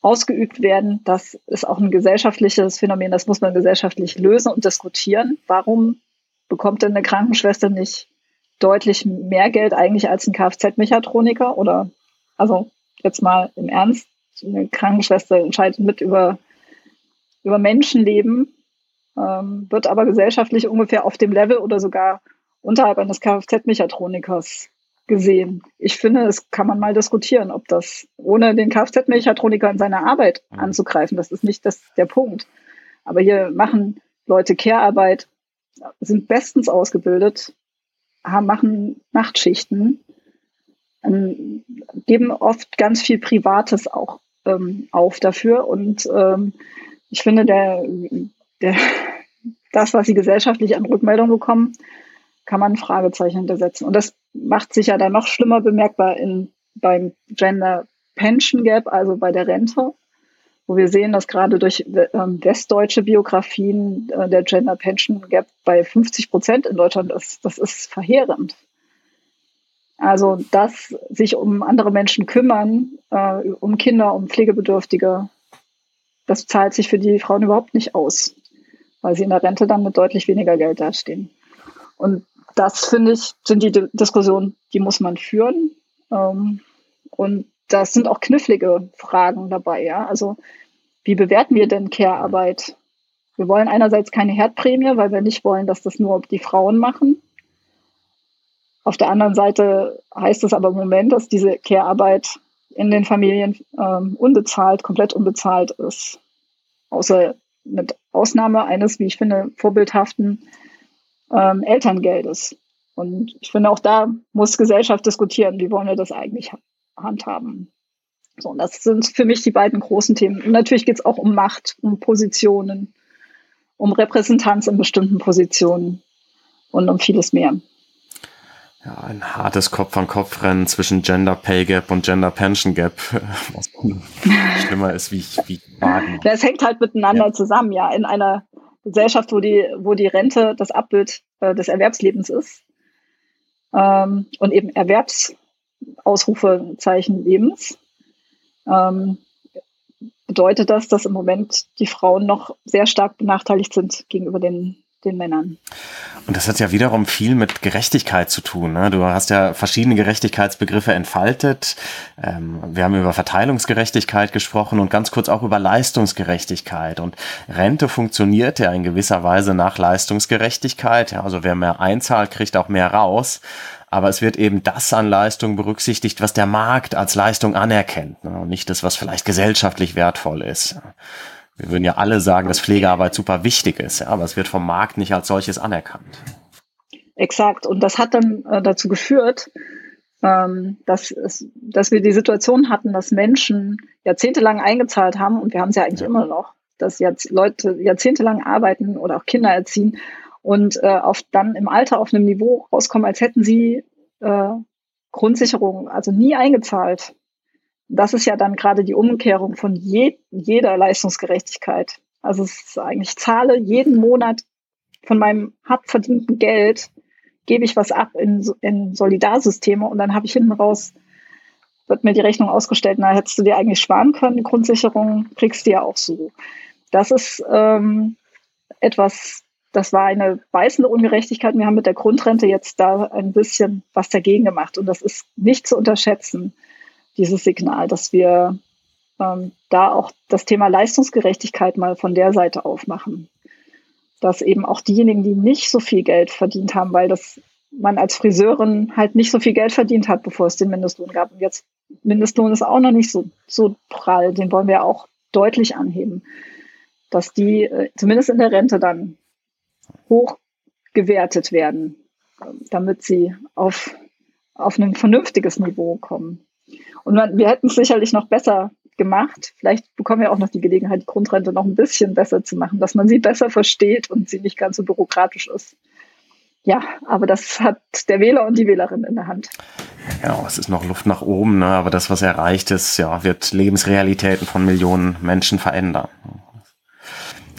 ausgeübt werden. Das ist auch ein gesellschaftliches Phänomen, das muss man gesellschaftlich lösen und diskutieren. Warum bekommt denn eine Krankenschwester nicht deutlich mehr Geld eigentlich als ein Kfz-Mechatroniker? Oder, also jetzt mal im Ernst, eine Krankenschwester entscheidet mit über, über Menschenleben, ähm, wird aber gesellschaftlich ungefähr auf dem Level oder sogar unterhalb eines Kfz-Mechatronikers gesehen. Ich finde, es kann man mal diskutieren, ob das ohne den Kfz-Mechatroniker in seiner Arbeit mhm. anzugreifen, das ist nicht das, der Punkt. Aber hier machen Leute Care-Arbeit, sind bestens ausgebildet, haben, machen Nachtschichten, ähm, geben oft ganz viel Privates auch ähm, auf dafür. Und ähm, ich finde, der, der, das, was sie gesellschaftlich an Rückmeldung bekommen, kann man ein Fragezeichen hintersetzen. Und das macht sich ja dann noch schlimmer bemerkbar in, beim Gender Pension Gap, also bei der Rente wo wir sehen, dass gerade durch ähm, westdeutsche Biografien äh, der Gender Pension Gap bei 50 Prozent in Deutschland ist. Das ist verheerend. Also, dass sich um andere Menschen kümmern, äh, um Kinder, um Pflegebedürftige, das zahlt sich für die Frauen überhaupt nicht aus, weil sie in der Rente dann mit deutlich weniger Geld dastehen. Und das, finde ich, sind die Diskussionen, die muss man führen. Ähm, und das sind auch knifflige Fragen dabei, ja. Also wie bewerten wir denn Care-Arbeit? Wir wollen einerseits keine Herdprämie, weil wir nicht wollen, dass das nur die Frauen machen. Auf der anderen Seite heißt es aber im Moment, dass diese Care-Arbeit in den Familien ähm, unbezahlt, komplett unbezahlt ist. Außer mit Ausnahme eines, wie ich finde, vorbildhaften ähm, Elterngeldes. Und ich finde, auch da muss Gesellschaft diskutieren, wie wollen wir das eigentlich handhaben. So, und das sind für mich die beiden großen Themen. Und natürlich geht es auch um Macht, um Positionen, um Repräsentanz in bestimmten Positionen und um vieles mehr. Ja, ein hartes Kopf-an-Kopf-Rennen zwischen Gender Pay Gap und Gender Pension Gap, was schlimmer ist, wie ich, wie wagen. Das hängt halt miteinander ja. zusammen, ja. In einer Gesellschaft, wo die, wo die Rente das Abbild äh, des Erwerbslebens ist ähm, und eben Erwerbsausrufezeichen Lebens, ähm, bedeutet das, dass im Moment die Frauen noch sehr stark benachteiligt sind gegenüber den den Männern. Und das hat ja wiederum viel mit Gerechtigkeit zu tun. Ne? Du hast ja verschiedene Gerechtigkeitsbegriffe entfaltet. Ähm, wir haben über Verteilungsgerechtigkeit gesprochen und ganz kurz auch über Leistungsgerechtigkeit. Und Rente funktioniert ja in gewisser Weise nach Leistungsgerechtigkeit. Ja, also wer mehr einzahlt, kriegt auch mehr raus. Aber es wird eben das an Leistung berücksichtigt, was der Markt als Leistung anerkennt. Ne? Und nicht das, was vielleicht gesellschaftlich wertvoll ist. Wir würden ja alle sagen, dass Pflegearbeit super wichtig ist, ja, aber es wird vom Markt nicht als solches anerkannt. Exakt. Und das hat dann äh, dazu geführt, ähm, dass, es, dass wir die Situation hatten, dass Menschen jahrzehntelang eingezahlt haben, und wir haben es ja eigentlich ja. immer noch, dass jetzt Leute jahrzehntelang arbeiten oder auch Kinder erziehen und äh, auf, dann im Alter auf einem Niveau rauskommen, als hätten sie äh, Grundsicherung, also nie eingezahlt das ist ja dann gerade die Umkehrung von je, jeder Leistungsgerechtigkeit. Also es ist eigentlich, ich zahle jeden Monat von meinem hart verdienten Geld, gebe ich was ab in, in Solidarsysteme und dann habe ich hinten raus, wird mir die Rechnung ausgestellt, na, hättest du dir eigentlich sparen können, Grundsicherung kriegst du ja auch so. Das ist ähm, etwas, das war eine beißende Ungerechtigkeit. Wir haben mit der Grundrente jetzt da ein bisschen was dagegen gemacht und das ist nicht zu unterschätzen dieses Signal, dass wir ähm, da auch das Thema Leistungsgerechtigkeit mal von der Seite aufmachen. Dass eben auch diejenigen, die nicht so viel Geld verdient haben, weil das man als Friseurin halt nicht so viel Geld verdient hat, bevor es den Mindestlohn gab. Und jetzt Mindestlohn ist auch noch nicht so, so prall, den wollen wir auch deutlich anheben, dass die äh, zumindest in der Rente dann hoch gewertet werden, damit sie auf, auf ein vernünftiges Niveau kommen. Und man, wir hätten es sicherlich noch besser gemacht. Vielleicht bekommen wir auch noch die Gelegenheit, die Grundrente noch ein bisschen besser zu machen, dass man sie besser versteht und sie nicht ganz so bürokratisch ist. Ja, aber das hat der Wähler und die Wählerin in der Hand. Ja, es ist noch Luft nach oben, ne? aber das, was erreicht ist, ja, wird Lebensrealitäten von Millionen Menschen verändern.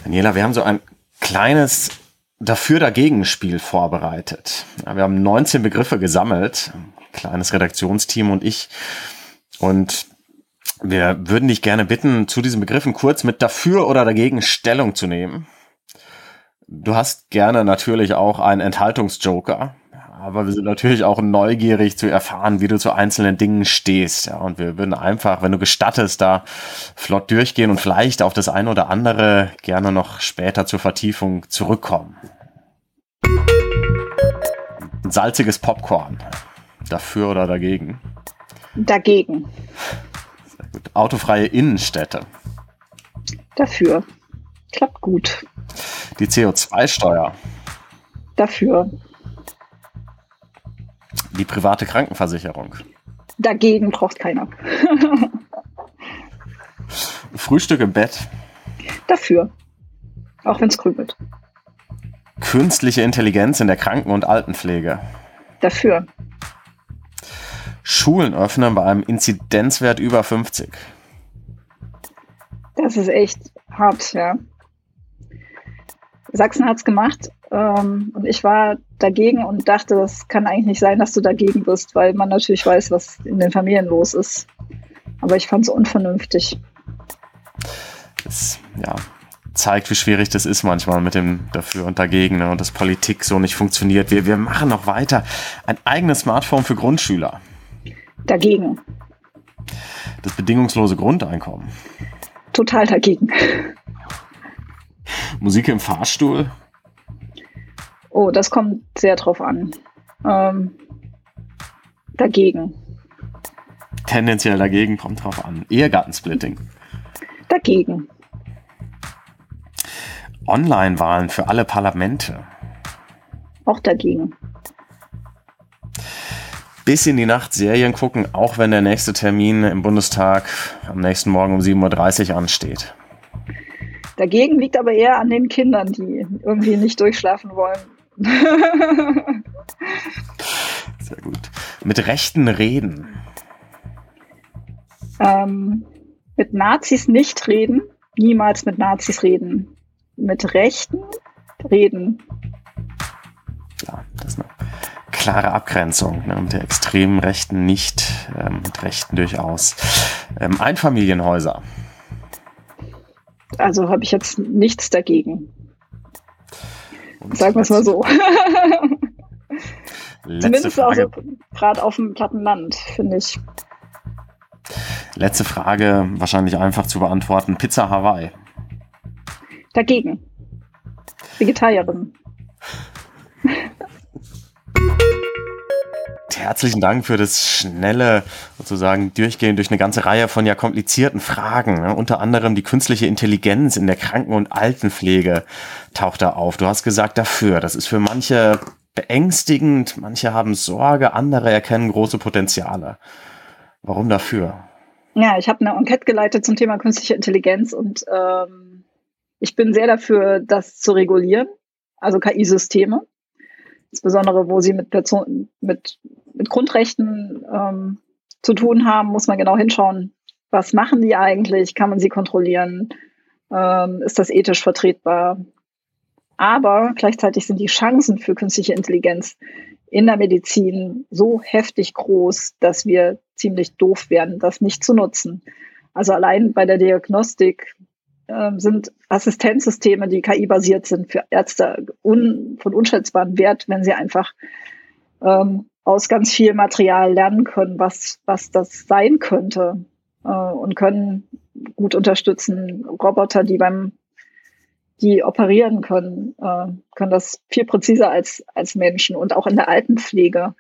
Daniela, wir haben so ein kleines Dafür-Dagegen-Spiel vorbereitet. Wir haben 19 Begriffe gesammelt, kleines Redaktionsteam und ich und wir würden dich gerne bitten, zu diesen Begriffen kurz mit dafür oder dagegen Stellung zu nehmen. Du hast gerne natürlich auch einen Enthaltungsjoker, aber wir sind natürlich auch neugierig zu erfahren, wie du zu einzelnen Dingen stehst. Ja, und wir würden einfach, wenn du gestattest, da flott durchgehen und vielleicht auf das eine oder andere gerne noch später zur Vertiefung zurückkommen. Salziges Popcorn. Dafür oder dagegen? Dagegen. Sehr gut. Autofreie Innenstädte. Dafür. Klappt gut. Die CO2-Steuer. Dafür. Die private Krankenversicherung. Dagegen braucht keiner. Frühstück im Bett. Dafür. Auch wenn es krümelt. Künstliche Intelligenz in der Kranken- und Altenpflege. Dafür. Schulen öffnen bei einem Inzidenzwert über 50. Das ist echt hart, ja. Sachsen hat es gemacht ähm, und ich war dagegen und dachte, das kann eigentlich nicht sein, dass du dagegen bist, weil man natürlich weiß, was in den Familien los ist. Aber ich fand es unvernünftig. Das, ja, zeigt, wie schwierig das ist manchmal mit dem Dafür und Dagegen ne, und dass Politik so nicht funktioniert. Wir, wir machen noch weiter. Ein eigenes Smartphone für Grundschüler dagegen. Das bedingungslose Grundeinkommen. Total dagegen. Musik im Fahrstuhl. Oh, das kommt sehr drauf an. Ähm, dagegen. Tendenziell dagegen kommt drauf an. Ehegattensplitting. Dagegen. Online-Wahlen für alle Parlamente. Auch dagegen. Bis in die Nacht Serien gucken, auch wenn der nächste Termin im Bundestag am nächsten Morgen um 7.30 Uhr ansteht. Dagegen liegt aber eher an den Kindern, die irgendwie nicht durchschlafen wollen. Sehr gut. Mit Rechten reden. Ähm, mit Nazis nicht reden. Niemals mit Nazis reden. Mit Rechten reden. Klare Abgrenzung. Ne? Mit der extremen Rechten nicht, ähm, mit Rechten durchaus. Ähm, Einfamilienhäuser. Also habe ich jetzt nichts dagegen. Und Sagen wir es mal so. Zumindest Frage. auch gerade auf dem platten Land, finde ich. Letzte Frage, wahrscheinlich einfach zu beantworten. Pizza Hawaii. Dagegen. Vegetarierin. Herzlichen Dank für das schnelle, sozusagen durchgehen durch eine ganze Reihe von ja komplizierten Fragen. Ne? Unter anderem die künstliche Intelligenz in der Kranken- und Altenpflege taucht da auf. Du hast gesagt dafür. Das ist für manche beängstigend, manche haben Sorge, andere erkennen große Potenziale. Warum dafür? Ja, ich habe eine Enquete geleitet zum Thema künstliche Intelligenz und ähm, ich bin sehr dafür, das zu regulieren, also KI-Systeme, insbesondere wo sie mit, Person, mit, mit Grundrechten ähm, zu tun haben, muss man genau hinschauen, was machen die eigentlich, kann man sie kontrollieren, ähm, ist das ethisch vertretbar, aber gleichzeitig sind die Chancen für künstliche Intelligenz in der Medizin so heftig groß, dass wir ziemlich doof werden, das nicht zu nutzen. Also allein bei der Diagnostik sind Assistenzsysteme, die KI-basiert sind, für Ärzte un von unschätzbarem Wert, wenn sie einfach ähm, aus ganz viel Material lernen können, was, was das sein könnte äh, und können gut unterstützen. Roboter, die beim die operieren können, äh, können das viel präziser als, als Menschen und auch in der Altenpflege.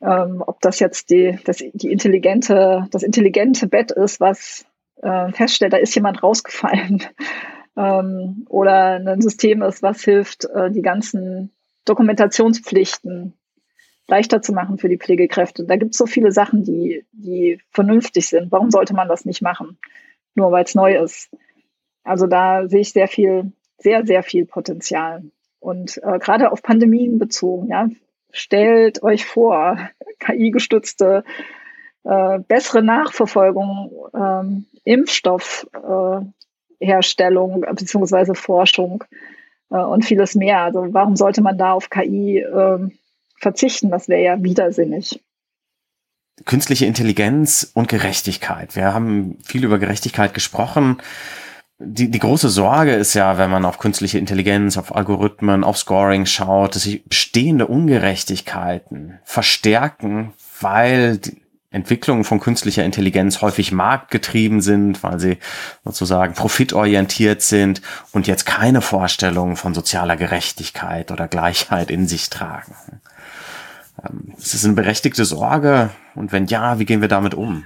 Ähm, ob das jetzt die, das, die intelligente, das intelligente Bett ist, was äh, feststellt, da ist jemand rausgefallen. ähm, oder ein System ist, was hilft, äh, die ganzen Dokumentationspflichten leichter zu machen für die Pflegekräfte. Da gibt es so viele Sachen, die, die vernünftig sind. Warum sollte man das nicht machen? Nur weil es neu ist. Also da sehe ich sehr viel, sehr, sehr viel Potenzial. Und äh, gerade auf Pandemien bezogen, ja, stellt euch vor, KI-gestützte äh, bessere Nachverfolgung, ähm, Impfstoffherstellung äh, bzw. Forschung äh, und vieles mehr. Also warum sollte man da auf KI äh, verzichten? Das wäre ja widersinnig künstliche Intelligenz und Gerechtigkeit. Wir haben viel über Gerechtigkeit gesprochen die, die große Sorge ist ja, wenn man auf künstliche Intelligenz, auf Algorithmen, auf Scoring schaut, dass sich bestehende Ungerechtigkeiten verstärken, weil Entwicklungen von künstlicher Intelligenz häufig marktgetrieben sind, weil sie sozusagen profitorientiert sind und jetzt keine Vorstellungen von sozialer Gerechtigkeit oder Gleichheit in sich tragen. Ähm, ist es eine berechtigte Sorge? Und wenn ja, wie gehen wir damit um?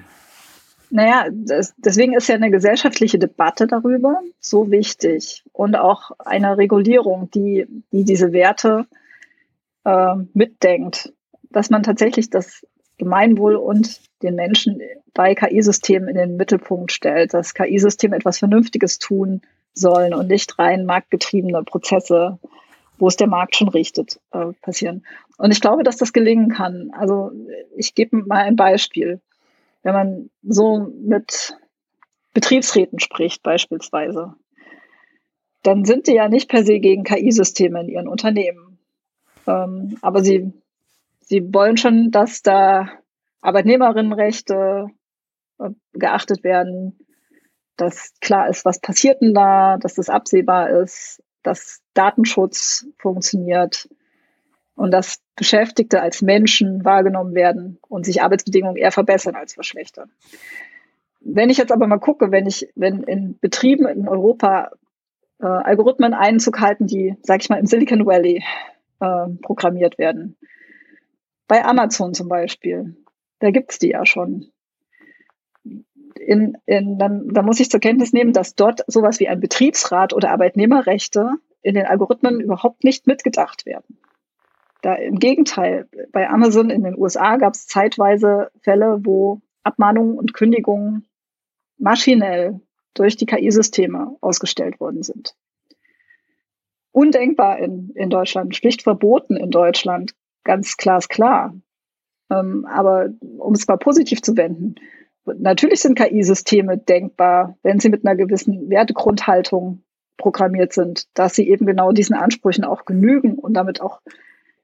Naja, das, deswegen ist ja eine gesellschaftliche Debatte darüber so wichtig und auch eine Regulierung, die, die diese Werte äh, mitdenkt, dass man tatsächlich das Gemeinwohl und den Menschen bei KI-Systemen in den Mittelpunkt stellt, dass KI-Systeme etwas Vernünftiges tun sollen und nicht rein marktgetriebene Prozesse, wo es der Markt schon richtet, äh, passieren. Und ich glaube, dass das gelingen kann. Also ich gebe mal ein Beispiel wenn man so mit Betriebsräten spricht beispielsweise, dann sind die ja nicht per se gegen KI-Systeme in ihren Unternehmen. Ähm, aber sie, sie wollen schon, dass da Arbeitnehmerinnenrechte äh, geachtet werden, dass klar ist, was passiert denn da, dass das absehbar ist, dass Datenschutz funktioniert, und dass Beschäftigte als Menschen wahrgenommen werden und sich Arbeitsbedingungen eher verbessern als verschlechtern. Wenn ich jetzt aber mal gucke, wenn ich, wenn in Betrieben in Europa äh, Algorithmen Einzug halten, die, sag ich mal, im Silicon Valley äh, programmiert werden, bei Amazon zum Beispiel, da gibt's die ja schon. In, in, dann, dann muss ich zur Kenntnis nehmen, dass dort sowas wie ein Betriebsrat oder Arbeitnehmerrechte in den Algorithmen überhaupt nicht mitgedacht werden. Da im Gegenteil, bei Amazon in den USA gab es zeitweise Fälle, wo Abmahnungen und Kündigungen maschinell durch die KI-Systeme ausgestellt worden sind. Undenkbar in, in Deutschland, schlicht verboten in Deutschland, ganz glasklar. Ähm, aber um es mal positiv zu wenden, natürlich sind KI-Systeme denkbar, wenn sie mit einer gewissen Wertegrundhaltung programmiert sind, dass sie eben genau diesen Ansprüchen auch genügen und damit auch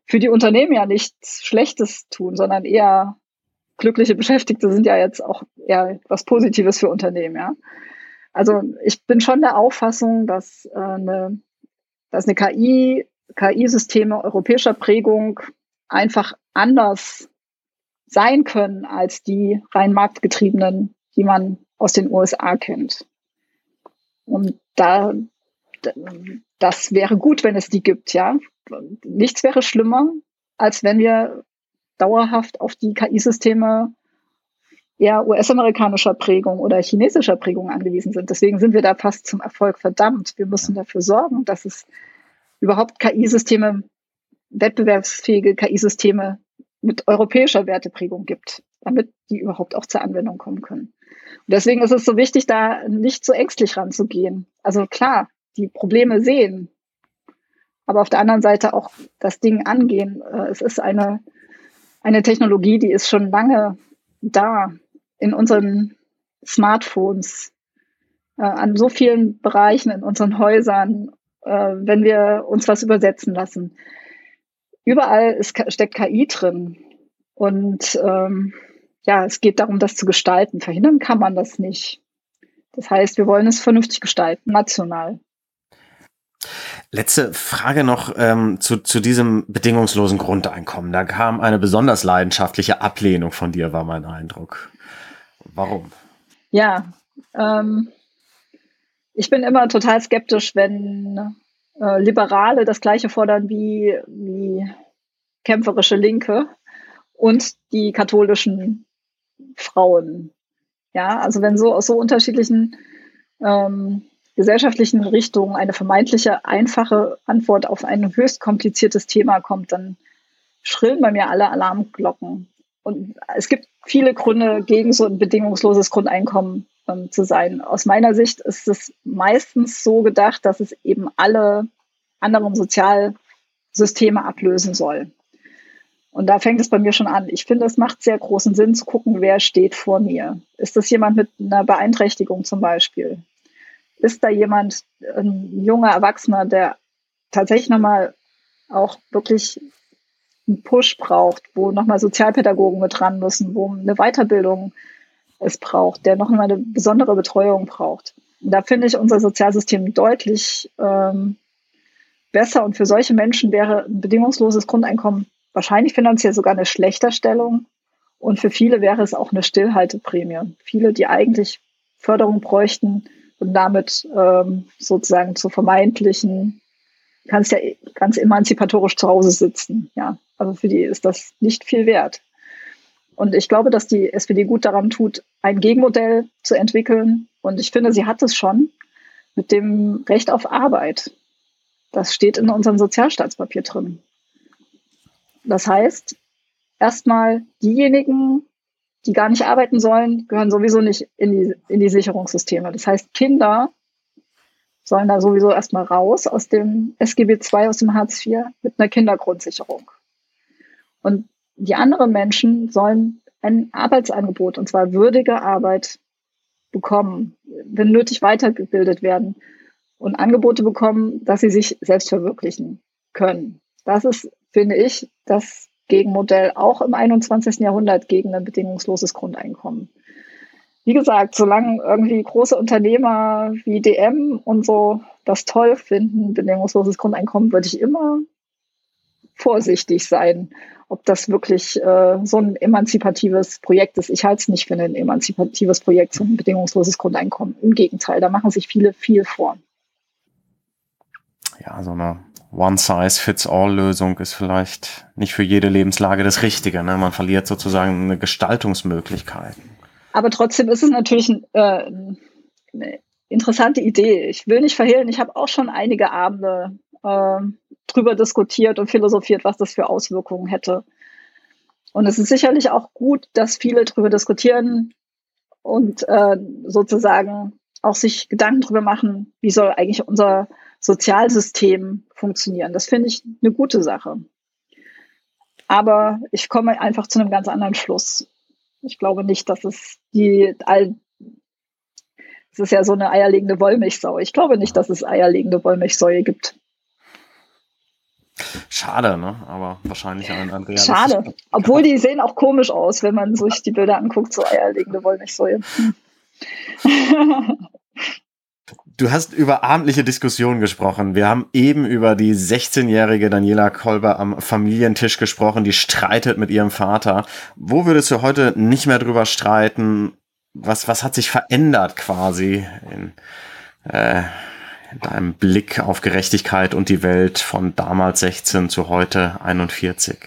für die Unternehmen ja nichts Schlechtes tun, sondern eher glückliche Beschäftigte sind ja jetzt auch eher was Positives für Unternehmen, ja. Also ich bin schon der Auffassung, dass äh, eine, dass eine KI, KI-Systeme europäischer Prägung einfach anders sein können als die rein marktgetriebenen, die man aus den USA kennt. Und da, das wäre gut, wenn es die gibt, ja. Nichts wäre schlimmer, als wenn wir dauerhaft auf die KI-Systeme eher US-amerikanischer Prägung oder chinesischer Prägung angewiesen sind. Deswegen sind wir da fast zum Erfolg verdammt. Wir müssen dafür sorgen, dass es überhaupt KI-Systeme, wettbewerbsfähige KI-Systeme mit europäischer Werteprägung gibt, damit die überhaupt auch zur Anwendung kommen können. Und deswegen ist es so wichtig, da nicht so ängstlich ranzugehen. Also klar, die Probleme sehen, aber auf der anderen Seite auch das Ding angehen. Äh, es ist eine, eine Technologie, die ist schon lange da in unseren Smartphones, äh, an so vielen Bereichen in unseren Häusern, äh, wenn wir uns was übersetzen lassen. Überall ist, steckt KI drin. Und ähm, ja, es geht darum, das zu gestalten. Verhindern kann man das nicht. Das heißt, wir wollen es vernünftig gestalten, national. Letzte Frage noch ähm, zu, zu diesem bedingungslosen Grundeinkommen. Da kam eine besonders leidenschaftliche Ablehnung von dir, war mein Eindruck. Warum? Ja, ähm, ich bin immer total skeptisch, wenn äh, Liberale das Gleiche fordern wie, wie kämpferische Linke und die katholischen Frauen. Ja, also wenn so aus so unterschiedlichen ähm, gesellschaftlichen Richtungen eine vermeintliche einfache Antwort auf ein höchst kompliziertes Thema kommt, dann schrillen bei mir alle Alarmglocken. Und es gibt viele Gründe, gegen so ein bedingungsloses Grundeinkommen ähm, zu sein. Aus meiner Sicht ist es meistens so gedacht, dass es eben alle anderen Sozialsysteme ablösen soll. Und da fängt es bei mir schon an. Ich finde, es macht sehr großen Sinn zu gucken, wer steht vor mir. Ist das jemand mit einer Beeinträchtigung zum Beispiel? ist da jemand, ein junger Erwachsener, der tatsächlich nochmal auch wirklich einen Push braucht, wo nochmal Sozialpädagogen mit dran müssen, wo eine Weiterbildung es braucht, der noch eine besondere Betreuung braucht. Da finde ich unser Sozialsystem deutlich ähm, besser und für solche Menschen wäre ein bedingungsloses Grundeinkommen wahrscheinlich finanziell sogar eine schlechter Stellung und für viele wäre es auch eine Stillhalteprämie. Viele, die eigentlich Förderung bräuchten, und damit ähm, sozusagen zu vermeintlichen, kannst ja ganz emanzipatorisch zu Hause sitzen. Ja, also für die ist das nicht viel wert. Und ich glaube, dass die SPD gut daran tut, ein Gegenmodell zu entwickeln. Und ich finde, sie hat es schon mit dem Recht auf Arbeit. Das steht in unserem Sozialstaatspapier drin. Das heißt, erstmal diejenigen, die gar nicht arbeiten sollen, gehören sowieso nicht in die, in die Sicherungssysteme. Das heißt, Kinder sollen da sowieso erstmal raus aus dem SGB II, aus dem Hartz IV mit einer Kindergrundsicherung. Und die anderen Menschen sollen ein Arbeitsangebot, und zwar würdige Arbeit, bekommen, wenn nötig weitergebildet werden und Angebote bekommen, dass sie sich selbst verwirklichen können. Das ist, finde ich, das Gegenmodell auch im 21. Jahrhundert gegen ein bedingungsloses Grundeinkommen. Wie gesagt, solange irgendwie große Unternehmer wie DM und so das toll finden, bedingungsloses Grundeinkommen, würde ich immer vorsichtig sein, ob das wirklich äh, so ein emanzipatives Projekt ist. Ich halte es nicht für ein emanzipatives Projekt, so ein bedingungsloses Grundeinkommen. Im Gegenteil, da machen sich viele viel vor. Ja, so eine One-Size-Fits-All-Lösung ist vielleicht nicht für jede Lebenslage das Richtige. Ne? Man verliert sozusagen eine Gestaltungsmöglichkeit. Aber trotzdem ist es natürlich ein, äh, eine interessante Idee. Ich will nicht verhehlen, ich habe auch schon einige Abende äh, drüber diskutiert und philosophiert, was das für Auswirkungen hätte. Und es ist sicherlich auch gut, dass viele drüber diskutieren und äh, sozusagen auch sich Gedanken drüber machen, wie soll eigentlich unser Sozialsystem funktionieren. Das finde ich eine gute Sache. Aber ich komme einfach zu einem ganz anderen Schluss. Ich glaube nicht, dass es die all es ist ja so eine eierlegende Wollmilchsau. Ich glaube nicht, dass es eierlegende Wollmilchsäue gibt. Schade, ne? Aber wahrscheinlich ein, ein Schade. Obwohl die sehen auch komisch aus, wenn man sich die Bilder anguckt, so eierlegende Wollmilchsäue. Hm. Du hast über abendliche Diskussionen gesprochen. Wir haben eben über die 16-jährige Daniela Kolber am Familientisch gesprochen, die streitet mit ihrem Vater. Wo würdest du heute nicht mehr drüber streiten? Was, was hat sich verändert quasi in, äh, in deinem Blick auf Gerechtigkeit und die Welt von damals 16 zu heute 41?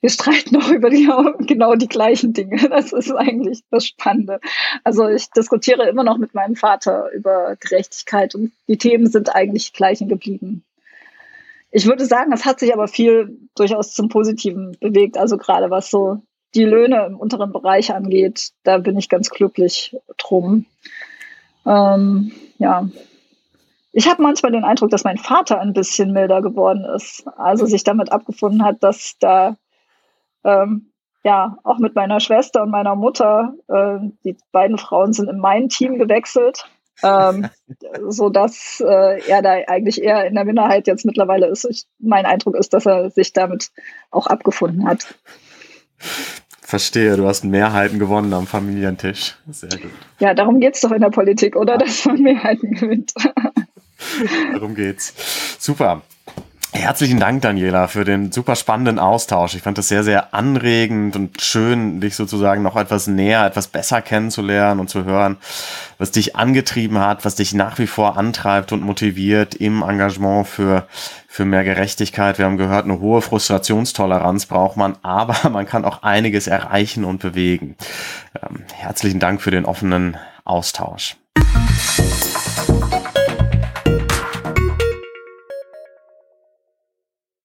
wir streiten auch über die, genau die gleichen Dinge. Das ist eigentlich das Spannende. Also ich diskutiere immer noch mit meinem Vater über Gerechtigkeit und die Themen sind eigentlich gleichen geblieben. Ich würde sagen, es hat sich aber viel durchaus zum Positiven bewegt. Also gerade was so die Löhne im unteren Bereich angeht, da bin ich ganz glücklich drum. Ähm, ja, ich habe manchmal den Eindruck, dass mein Vater ein bisschen milder geworden ist, also sich damit abgefunden hat, dass da ähm, ja auch mit meiner Schwester und meiner Mutter, äh, die beiden Frauen sind in mein Team gewechselt, ähm, so dass äh, er da eigentlich eher in der Minderheit jetzt mittlerweile ist. Ich, mein Eindruck ist, dass er sich damit auch abgefunden hat. Verstehe, du hast Mehrheiten gewonnen am Familientisch. Sehr gut. Ja, darum geht es doch in der Politik, oder? Dass man Mehrheiten gewinnt. darum geht's. Super. Herzlichen Dank, Daniela, für den super spannenden Austausch. Ich fand das sehr, sehr anregend und schön, dich sozusagen noch etwas näher, etwas besser kennenzulernen und zu hören, was dich angetrieben hat, was dich nach wie vor antreibt und motiviert im Engagement für, für mehr Gerechtigkeit. Wir haben gehört, eine hohe Frustrationstoleranz braucht man, aber man kann auch einiges erreichen und bewegen. Ähm, herzlichen Dank für den offenen Austausch.